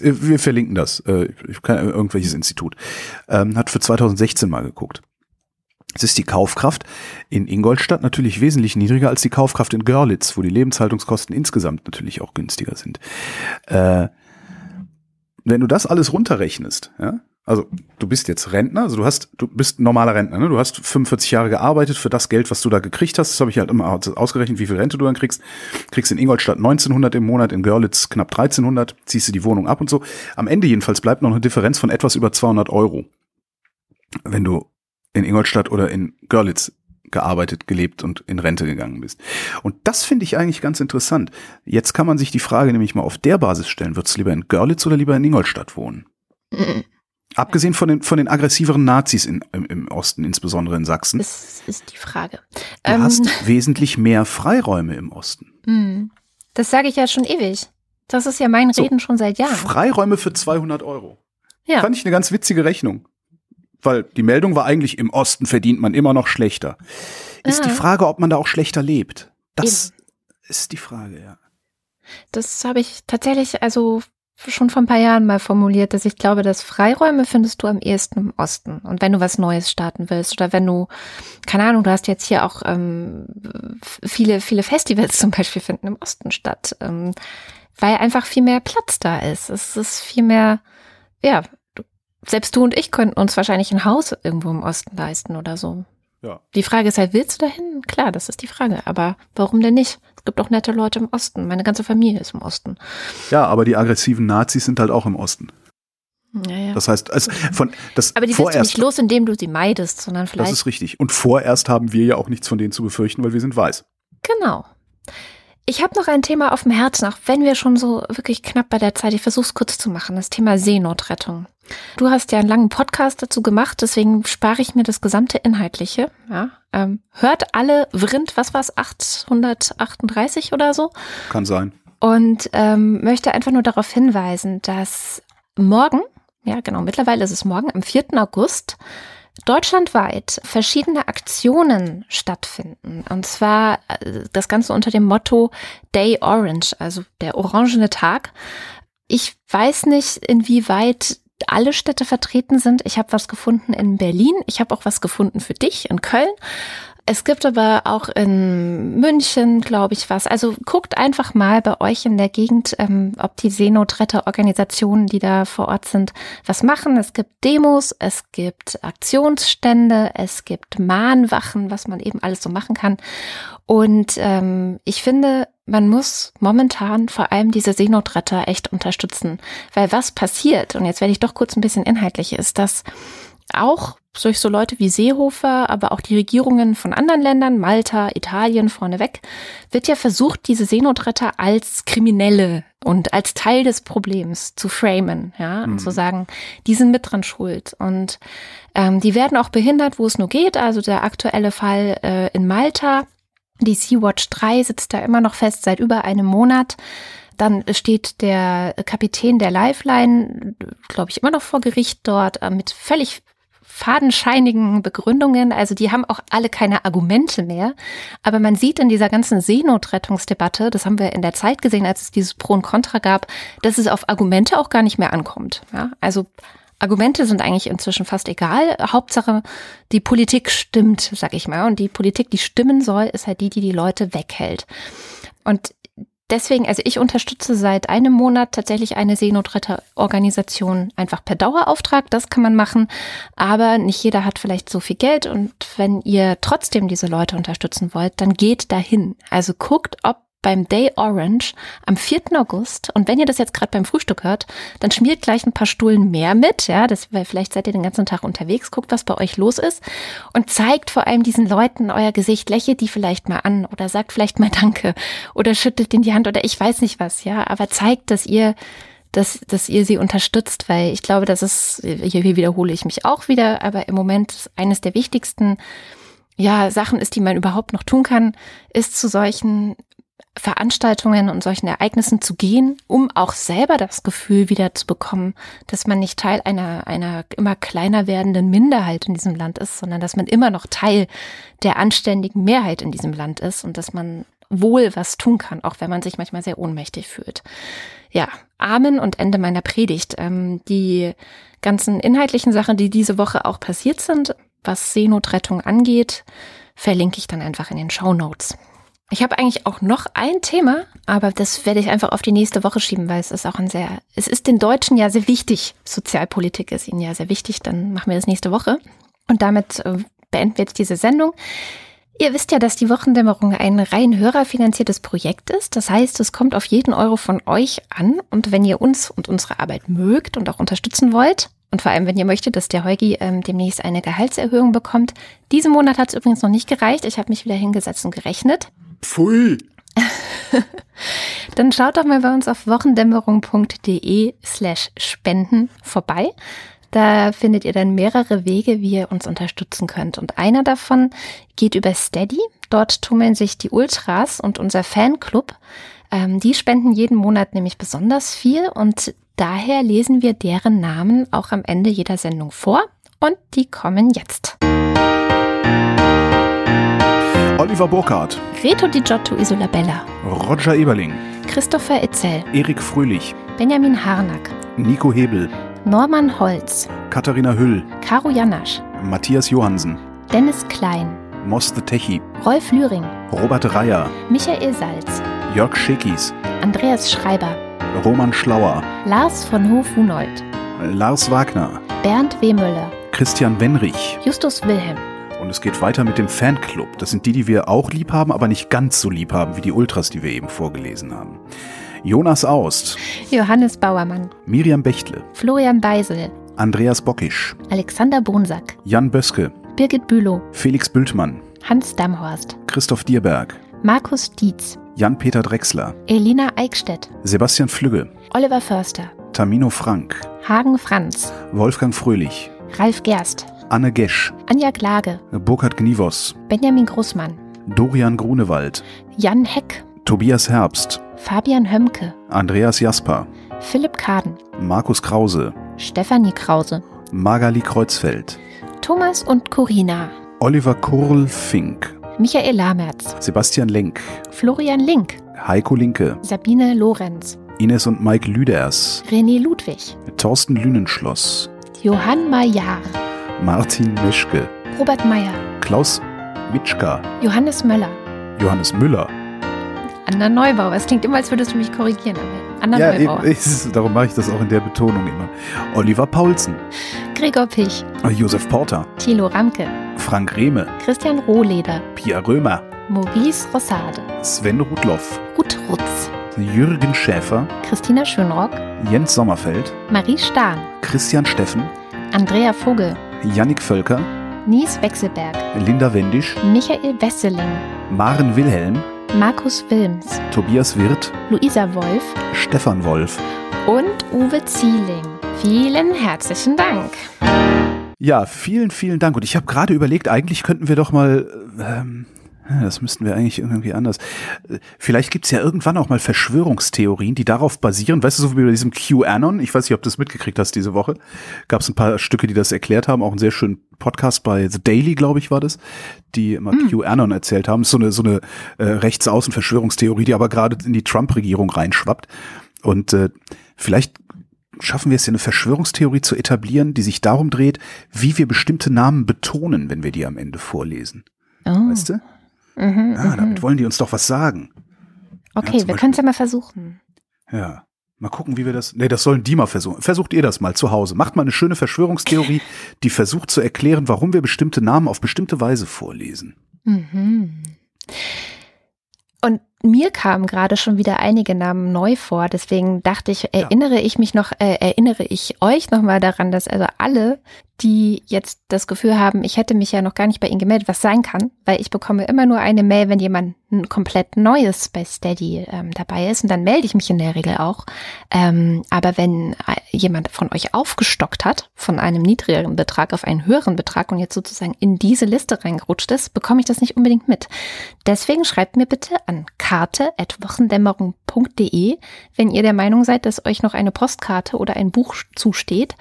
äh, wir verlinken das. Äh, kann, irgendwelches Institut. Ähm, hat für 2016 mal geguckt. Es ist die Kaufkraft in Ingolstadt natürlich wesentlich niedriger als die Kaufkraft in Görlitz, wo die Lebenshaltungskosten insgesamt natürlich auch günstiger sind. Äh, wenn du das alles runterrechnest, ja, also du bist jetzt Rentner, also du hast, du bist normaler Rentner, ne? Du hast 45 Jahre gearbeitet für das Geld, was du da gekriegt hast. Das habe ich halt immer ausgerechnet, wie viel Rente du dann kriegst. Kriegst in Ingolstadt 1900 im Monat, in Görlitz knapp 1300, ziehst du die Wohnung ab und so. Am Ende jedenfalls bleibt noch eine Differenz von etwas über 200 Euro, wenn du in Ingolstadt oder in Görlitz gearbeitet, gelebt und in Rente gegangen bist. Und das finde ich eigentlich ganz interessant. Jetzt kann man sich die Frage nämlich mal auf der Basis stellen, würdest du lieber in Görlitz oder lieber in Ingolstadt wohnen? (laughs) Abgesehen von den, von den aggressiveren Nazis in, im, im Osten, insbesondere in Sachsen. Das ist die Frage. Du ähm, hast (laughs) wesentlich mehr Freiräume im Osten. Hm. Das sage ich ja schon ewig. Das ist ja mein Reden so, schon seit Jahren. Freiräume für 200 Euro. Ja. Fand ich eine ganz witzige Rechnung. weil die Meldung war eigentlich, im Osten verdient man immer noch schlechter. Ist Ah. die Frage, ob man da auch schlechter lebt. Das ist die Frage, ja. Das habe ich tatsächlich also schon vor ein paar Jahren mal formuliert, dass ich glaube, dass Freiräume findest du am ehesten im Osten. Und wenn du was Neues starten willst oder wenn du, keine Ahnung, du hast jetzt hier auch ähm, viele, viele Festivals zum Beispiel finden im Osten statt, ähm, weil einfach viel mehr Platz da ist. Es ist viel mehr, ja, selbst du und ich könnten uns wahrscheinlich ein Haus irgendwo im Osten leisten oder so. Ja. Die Frage ist halt, willst du dahin? Klar, das ist die Frage. Aber warum denn nicht? Es gibt auch nette Leute im Osten. Meine ganze Familie ist im Osten. Ja, aber die aggressiven Nazis sind halt auch im Osten. Ja, ja. Das heißt, als von das Aber die wirst du vorerst, nicht los, indem du sie meidest, sondern das vielleicht. ist richtig. Und vorerst haben wir ja auch nichts von denen zu befürchten, weil wir sind weiß. Genau. Ich habe noch ein Thema auf dem Herzen, auch wenn wir schon so wirklich knapp bei der Zeit, ich versuche es kurz zu machen, das Thema Seenotrettung. Du hast ja einen langen Podcast dazu gemacht, deswegen spare ich mir das gesamte Inhaltliche. Ja, ähm, hört alle Vrind, was war's, 838 oder so? Kann sein. und ähm, möchte einfach nur darauf hinweisen, dass morgen, ja genau, mittlerweile ist es morgen, am 4. August, deutschlandweit verschiedene Aktionen stattfinden. Und zwar äh, das Ganze unter dem Motto Day Orange, also der orangene Tag. Ich weiß nicht, inwieweit alle Städte vertreten sind. Ich habe was gefunden in Berlin. Ich habe auch was gefunden für dich in Köln. Es gibt aber auch in München, glaube ich, was. Also guckt einfach mal bei euch in der Gegend, ähm, ob die Seenotretter-Organisationen, die da vor Ort sind, was machen. Es gibt Demos, es gibt Aktionsstände, es gibt Mahnwachen, was man eben alles so machen kann. Und ähm, ich finde, man muss momentan vor allem diese Seenotretter echt unterstützen. Weil was passiert, und jetzt werde ich doch kurz ein bisschen inhaltlich, ist, dass auch durch so Leute wie Seehofer, aber auch die Regierungen von anderen Ländern, Malta, Italien vorneweg, wird ja versucht, diese Seenotretter als Kriminelle und als Teil des Problems zu framen, ja, und zu sagen, die sind mit dran schuld. Und ähm, die werden auch behindert, wo es nur geht. Also der aktuelle Fall äh, in Malta, die Sea-Watch 3 sitzt da immer noch fest seit über einem Monat. Dann steht der Kapitän der Lifeline, glaube ich, immer noch vor Gericht dort äh, mit völlig fadenscheinigen Begründungen. Also die haben auch alle keine Argumente mehr. Aber man sieht in dieser ganzen Seenotrettungsdebatte, das haben wir in der Zeit gesehen, als es dieses Pro und Contra gab, dass es auf Argumente auch gar nicht mehr ankommt. Ja, also Argumente sind eigentlich inzwischen fast egal. Hauptsache, die Politik stimmt, sag ich mal. Und die Politik, die stimmen soll, ist halt die, die die Leute weghält. Und deswegen, also ich unterstütze seit einem Monat tatsächlich eine Seenotretterorganisation einfach per Dauerauftrag. Das kann man machen. Aber nicht jeder hat vielleicht so viel Geld. Und wenn ihr trotzdem diese Leute unterstützen wollt, dann geht dahin. Also guckt, ob beim Day Orange am 4. August. Und wenn ihr das jetzt gerade beim Frühstück hört, dann schmiert gleich ein paar Stullen mehr mit, ja, das, weil vielleicht seid ihr den ganzen Tag unterwegs, guckt, was bei euch los ist und zeigt vor allem diesen Leuten euer Gesicht, lächelt die vielleicht mal an oder sagt vielleicht mal Danke oder schüttelt in die Hand oder ich weiß nicht was, ja, aber zeigt, dass ihr dass, dass ihr sie unterstützt, weil ich glaube, das ist, hier wiederhole ich mich auch wieder, aber im Moment eines der wichtigsten ja, Sachen ist, die man überhaupt noch tun kann, ist zu solchen Veranstaltungen und solchen Ereignissen zu gehen, um auch selber das Gefühl wieder zu bekommen, dass man nicht Teil einer, einer immer kleiner werdenden Minderheit in diesem Land ist, sondern dass man immer noch Teil der anständigen Mehrheit in diesem Land ist und dass man wohl was tun kann, auch wenn man sich manchmal sehr ohnmächtig fühlt. Ja, Amen und Ende meiner Predigt. Ähm, die ganzen inhaltlichen Sachen, die diese Woche auch passiert sind, was Seenotrettung angeht, verlinke ich dann einfach in den Show Notes. Ich habe eigentlich auch noch ein Thema, aber das werde ich einfach auf die nächste Woche schieben, weil es ist auch ein sehr, es ist den Deutschen ja sehr wichtig. Sozialpolitik ist ihnen ja sehr wichtig. Dann machen wir das nächste Woche. Und damit äh, beenden wir jetzt diese Sendung. Ihr wisst ja, dass die Wochendämmerung ein rein hörerfinanziertes Projekt ist. Das heißt, es kommt auf jeden Euro von euch an. Und wenn ihr uns und unsere Arbeit mögt und auch unterstützen wollt, und vor allem, wenn ihr möchtet, dass der Heugi ähm, demnächst eine Gehaltserhöhung bekommt. Diesen Monat hat es übrigens noch nicht gereicht. Ich habe mich wieder hingesetzt und gerechnet. Pfui. (laughs) Dann schaut doch mal bei uns auf wochendämmerung.de slash spenden vorbei. Da findet ihr dann mehrere Wege, wie ihr uns unterstützen könnt. Und einer davon geht über Steady. Dort tummeln sich die Ultras und unser Fanclub. Ähm, die spenden jeden Monat nämlich besonders viel und daher lesen wir deren Namen auch am Ende jeder Sendung vor. Und die kommen jetzt. Oliver Burkhardt, Reto Di Giotto Isolabella, Roger Eberling, Christopher Itzel, Erik Fröhlich, Benjamin Harnack, Nico Hebel, Norman Holz, Katharina Hüll, Caro Janasch, Matthias Johannsen, Dennis Klein, Mos the Techi, Rolf Lühring, Robert Reyer, Michael Salz, Jörg Schekis, Andreas Schreiber, Roman Schlauer, Lars von Hof-Hunold, Lars Wagner, Bernd W. Müller, Christian Wenrich. Justus Wilhelm, Und es geht weiter mit dem Fanclub. Das sind die, die wir auch lieb haben, aber nicht ganz so lieb haben wie die Ultras, die wir eben vorgelesen haben. Jonas Aust, Johannes Bauermann, Miriam Bechtle, Florian Beisel, Andreas Bockisch, Alexander Bonsack, Jan Böske, Birgit Bülow, Felix Bültmann, Hans Damhorst, Christoph Dierberg, Markus Dietz, Jan-Peter Drechsler, Elina Eickstedt, Sebastian Flügge, Oliver Förster, Tamino Frank, Hagen Franz, Wolfgang Fröhlich, Ralf Gerst, Anne Gesch, Anja Glage, Burkhard Gnivos, Benjamin Großmann, Dorian Grunewald, Jan Heck, Tobias Herbst, Fabian Hömke, Andreas Jasper, Philipp Kaden, Markus Krause, Stefanie Krause, Magali Kreuzfeld, Thomas und Corina, Oliver Kurl-Fink, Michael Lamertz, Sebastian Lenk, Florian Link, Heiko Linke, Sabine Lorenz, Ines und Mike Lüders, René Ludwig, Thorsten Lünenschloss, Johann Majar, Martin Meschke, Robert Meyer, Klaus Mitschka, Johannes Möller, Johannes Müller. Anna Neubauer. Es klingt immer, als würdest du mich korrigieren. aber Anna Ja, Neubauer. eben, (laughs) ich, darum mache ich das auch in der Betonung immer. Oliver Paulsen, Gregor Pich, Josef Porter, Thilo Ramke, Frank Rehme, Christian Rohleder, Pia Römer, Maurice Rossade, Sven Rudloff, Ruth Rutz, Jürgen Schäfer, Christina Schönrock, Jens Sommerfeld, Marie Stahn, Christian Steffen, Andrea Vogel, Yannick Völker, Nies Wechselberg, Linda Wendisch, Michael Wesseling, Maren Wilhelm, Markus Wilms, Tobias Wirth, Luisa Wolf Stefan Wolf. und Uwe Zieling. Vielen herzlichen Dank. Ja, vielen, vielen Dank. Und ich habe gerade überlegt, eigentlich könnten wir doch mal, ähm, ja, das müssten wir eigentlich irgendwie anders. Äh, Vielleicht gibt's ja irgendwann auch mal Verschwörungstheorien, die darauf basieren. Weißt du, so wie bei diesem QAnon, ich weiß nicht, ob du das mitgekriegt hast diese Woche, gab's ein paar Stücke, die das erklärt haben, auch einen sehr schönen Podcast bei The Daily, glaube ich, war das, die immer QAnon erzählt haben. So eine, so eine äh, Rechtsaußen-Verschwörungstheorie, die aber gerade in die Trump-Regierung reinschwappt. Und äh, vielleicht schaffen wir es ja eine Verschwörungstheorie zu etablieren, die sich darum dreht, wie wir bestimmte Namen betonen, wenn wir die am Ende vorlesen. Oh, Weißt du? Mhm, Ah, damit wollen die uns doch was sagen. okay, zum wir können es ja mal versuchen. Ja. Mal gucken, wie wir das. Nee, das sollen die mal versuchen. Versucht ihr das mal zu Hause. Macht mal eine schöne Verschwörungstheorie, (laughs) die versucht zu erklären, warum wir bestimmte Namen auf bestimmte Weise vorlesen. Mhm. Und mir kamen gerade schon wieder einige Namen neu vor, deswegen dachte ich, erinnere ich mich noch, äh, erinnere ich euch nochmal daran, dass also alle, die jetzt das Gefühl haben, ich hätte mich ja noch gar nicht bei Ihnen gemeldet, was sein kann, weil ich bekomme immer nur eine Mail, wenn jemand ein komplett Neues bei Steady ähm, dabei ist und dann melde ich mich in der Regel auch. Ähm, aber wenn äh, jemand von euch aufgestockt hat, von einem niedrigeren Betrag auf einen höheren Betrag und jetzt sozusagen in diese Liste reingerutscht ist, bekomme ich das nicht unbedingt mit. Deswegen schreibt mir bitte an karte.wochendämmerung.de, wenn ihr der Meinung seid, dass euch noch eine Postkarte oder ein Buch zusteht.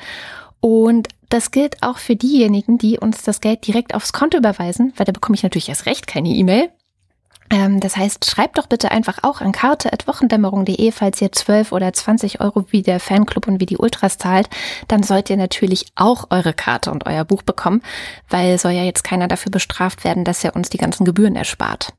Und das gilt auch für diejenigen, die uns das Geld direkt aufs Konto überweisen, weil da bekomme ich natürlich erst recht keine E-Mail. Ähm, das heißt, schreibt doch bitte einfach auch an karte.wochendämmerung.de, falls ihr 12 oder 20 Euro wie der Fanclub und wie die Ultras zahlt, dann sollt ihr natürlich auch eure Karte und euer Buch bekommen, weil soll ja jetzt keiner dafür bestraft werden, dass er uns die ganzen Gebühren erspart.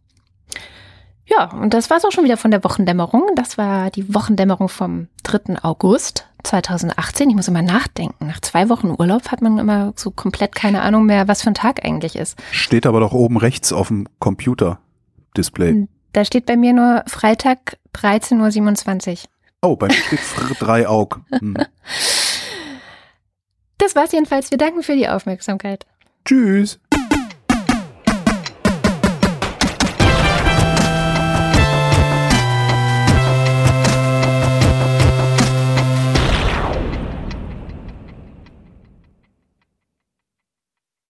Ja, und das war's auch schon wieder von der Wochendämmerung. Das war die Wochendämmerung vom 3. August 2018. Ich muss immer nachdenken. Nach zwei Wochen Urlaub hat man immer so komplett keine Ahnung mehr, was für ein Tag eigentlich ist. Steht aber doch oben rechts auf dem Computer-Display. Da steht bei mir nur Freitag 13.27 Uhr. Oh, bei mir steht 3 (laughs) Aug. Hm. Das war's jedenfalls. Wir danken für die Aufmerksamkeit. Tschüss.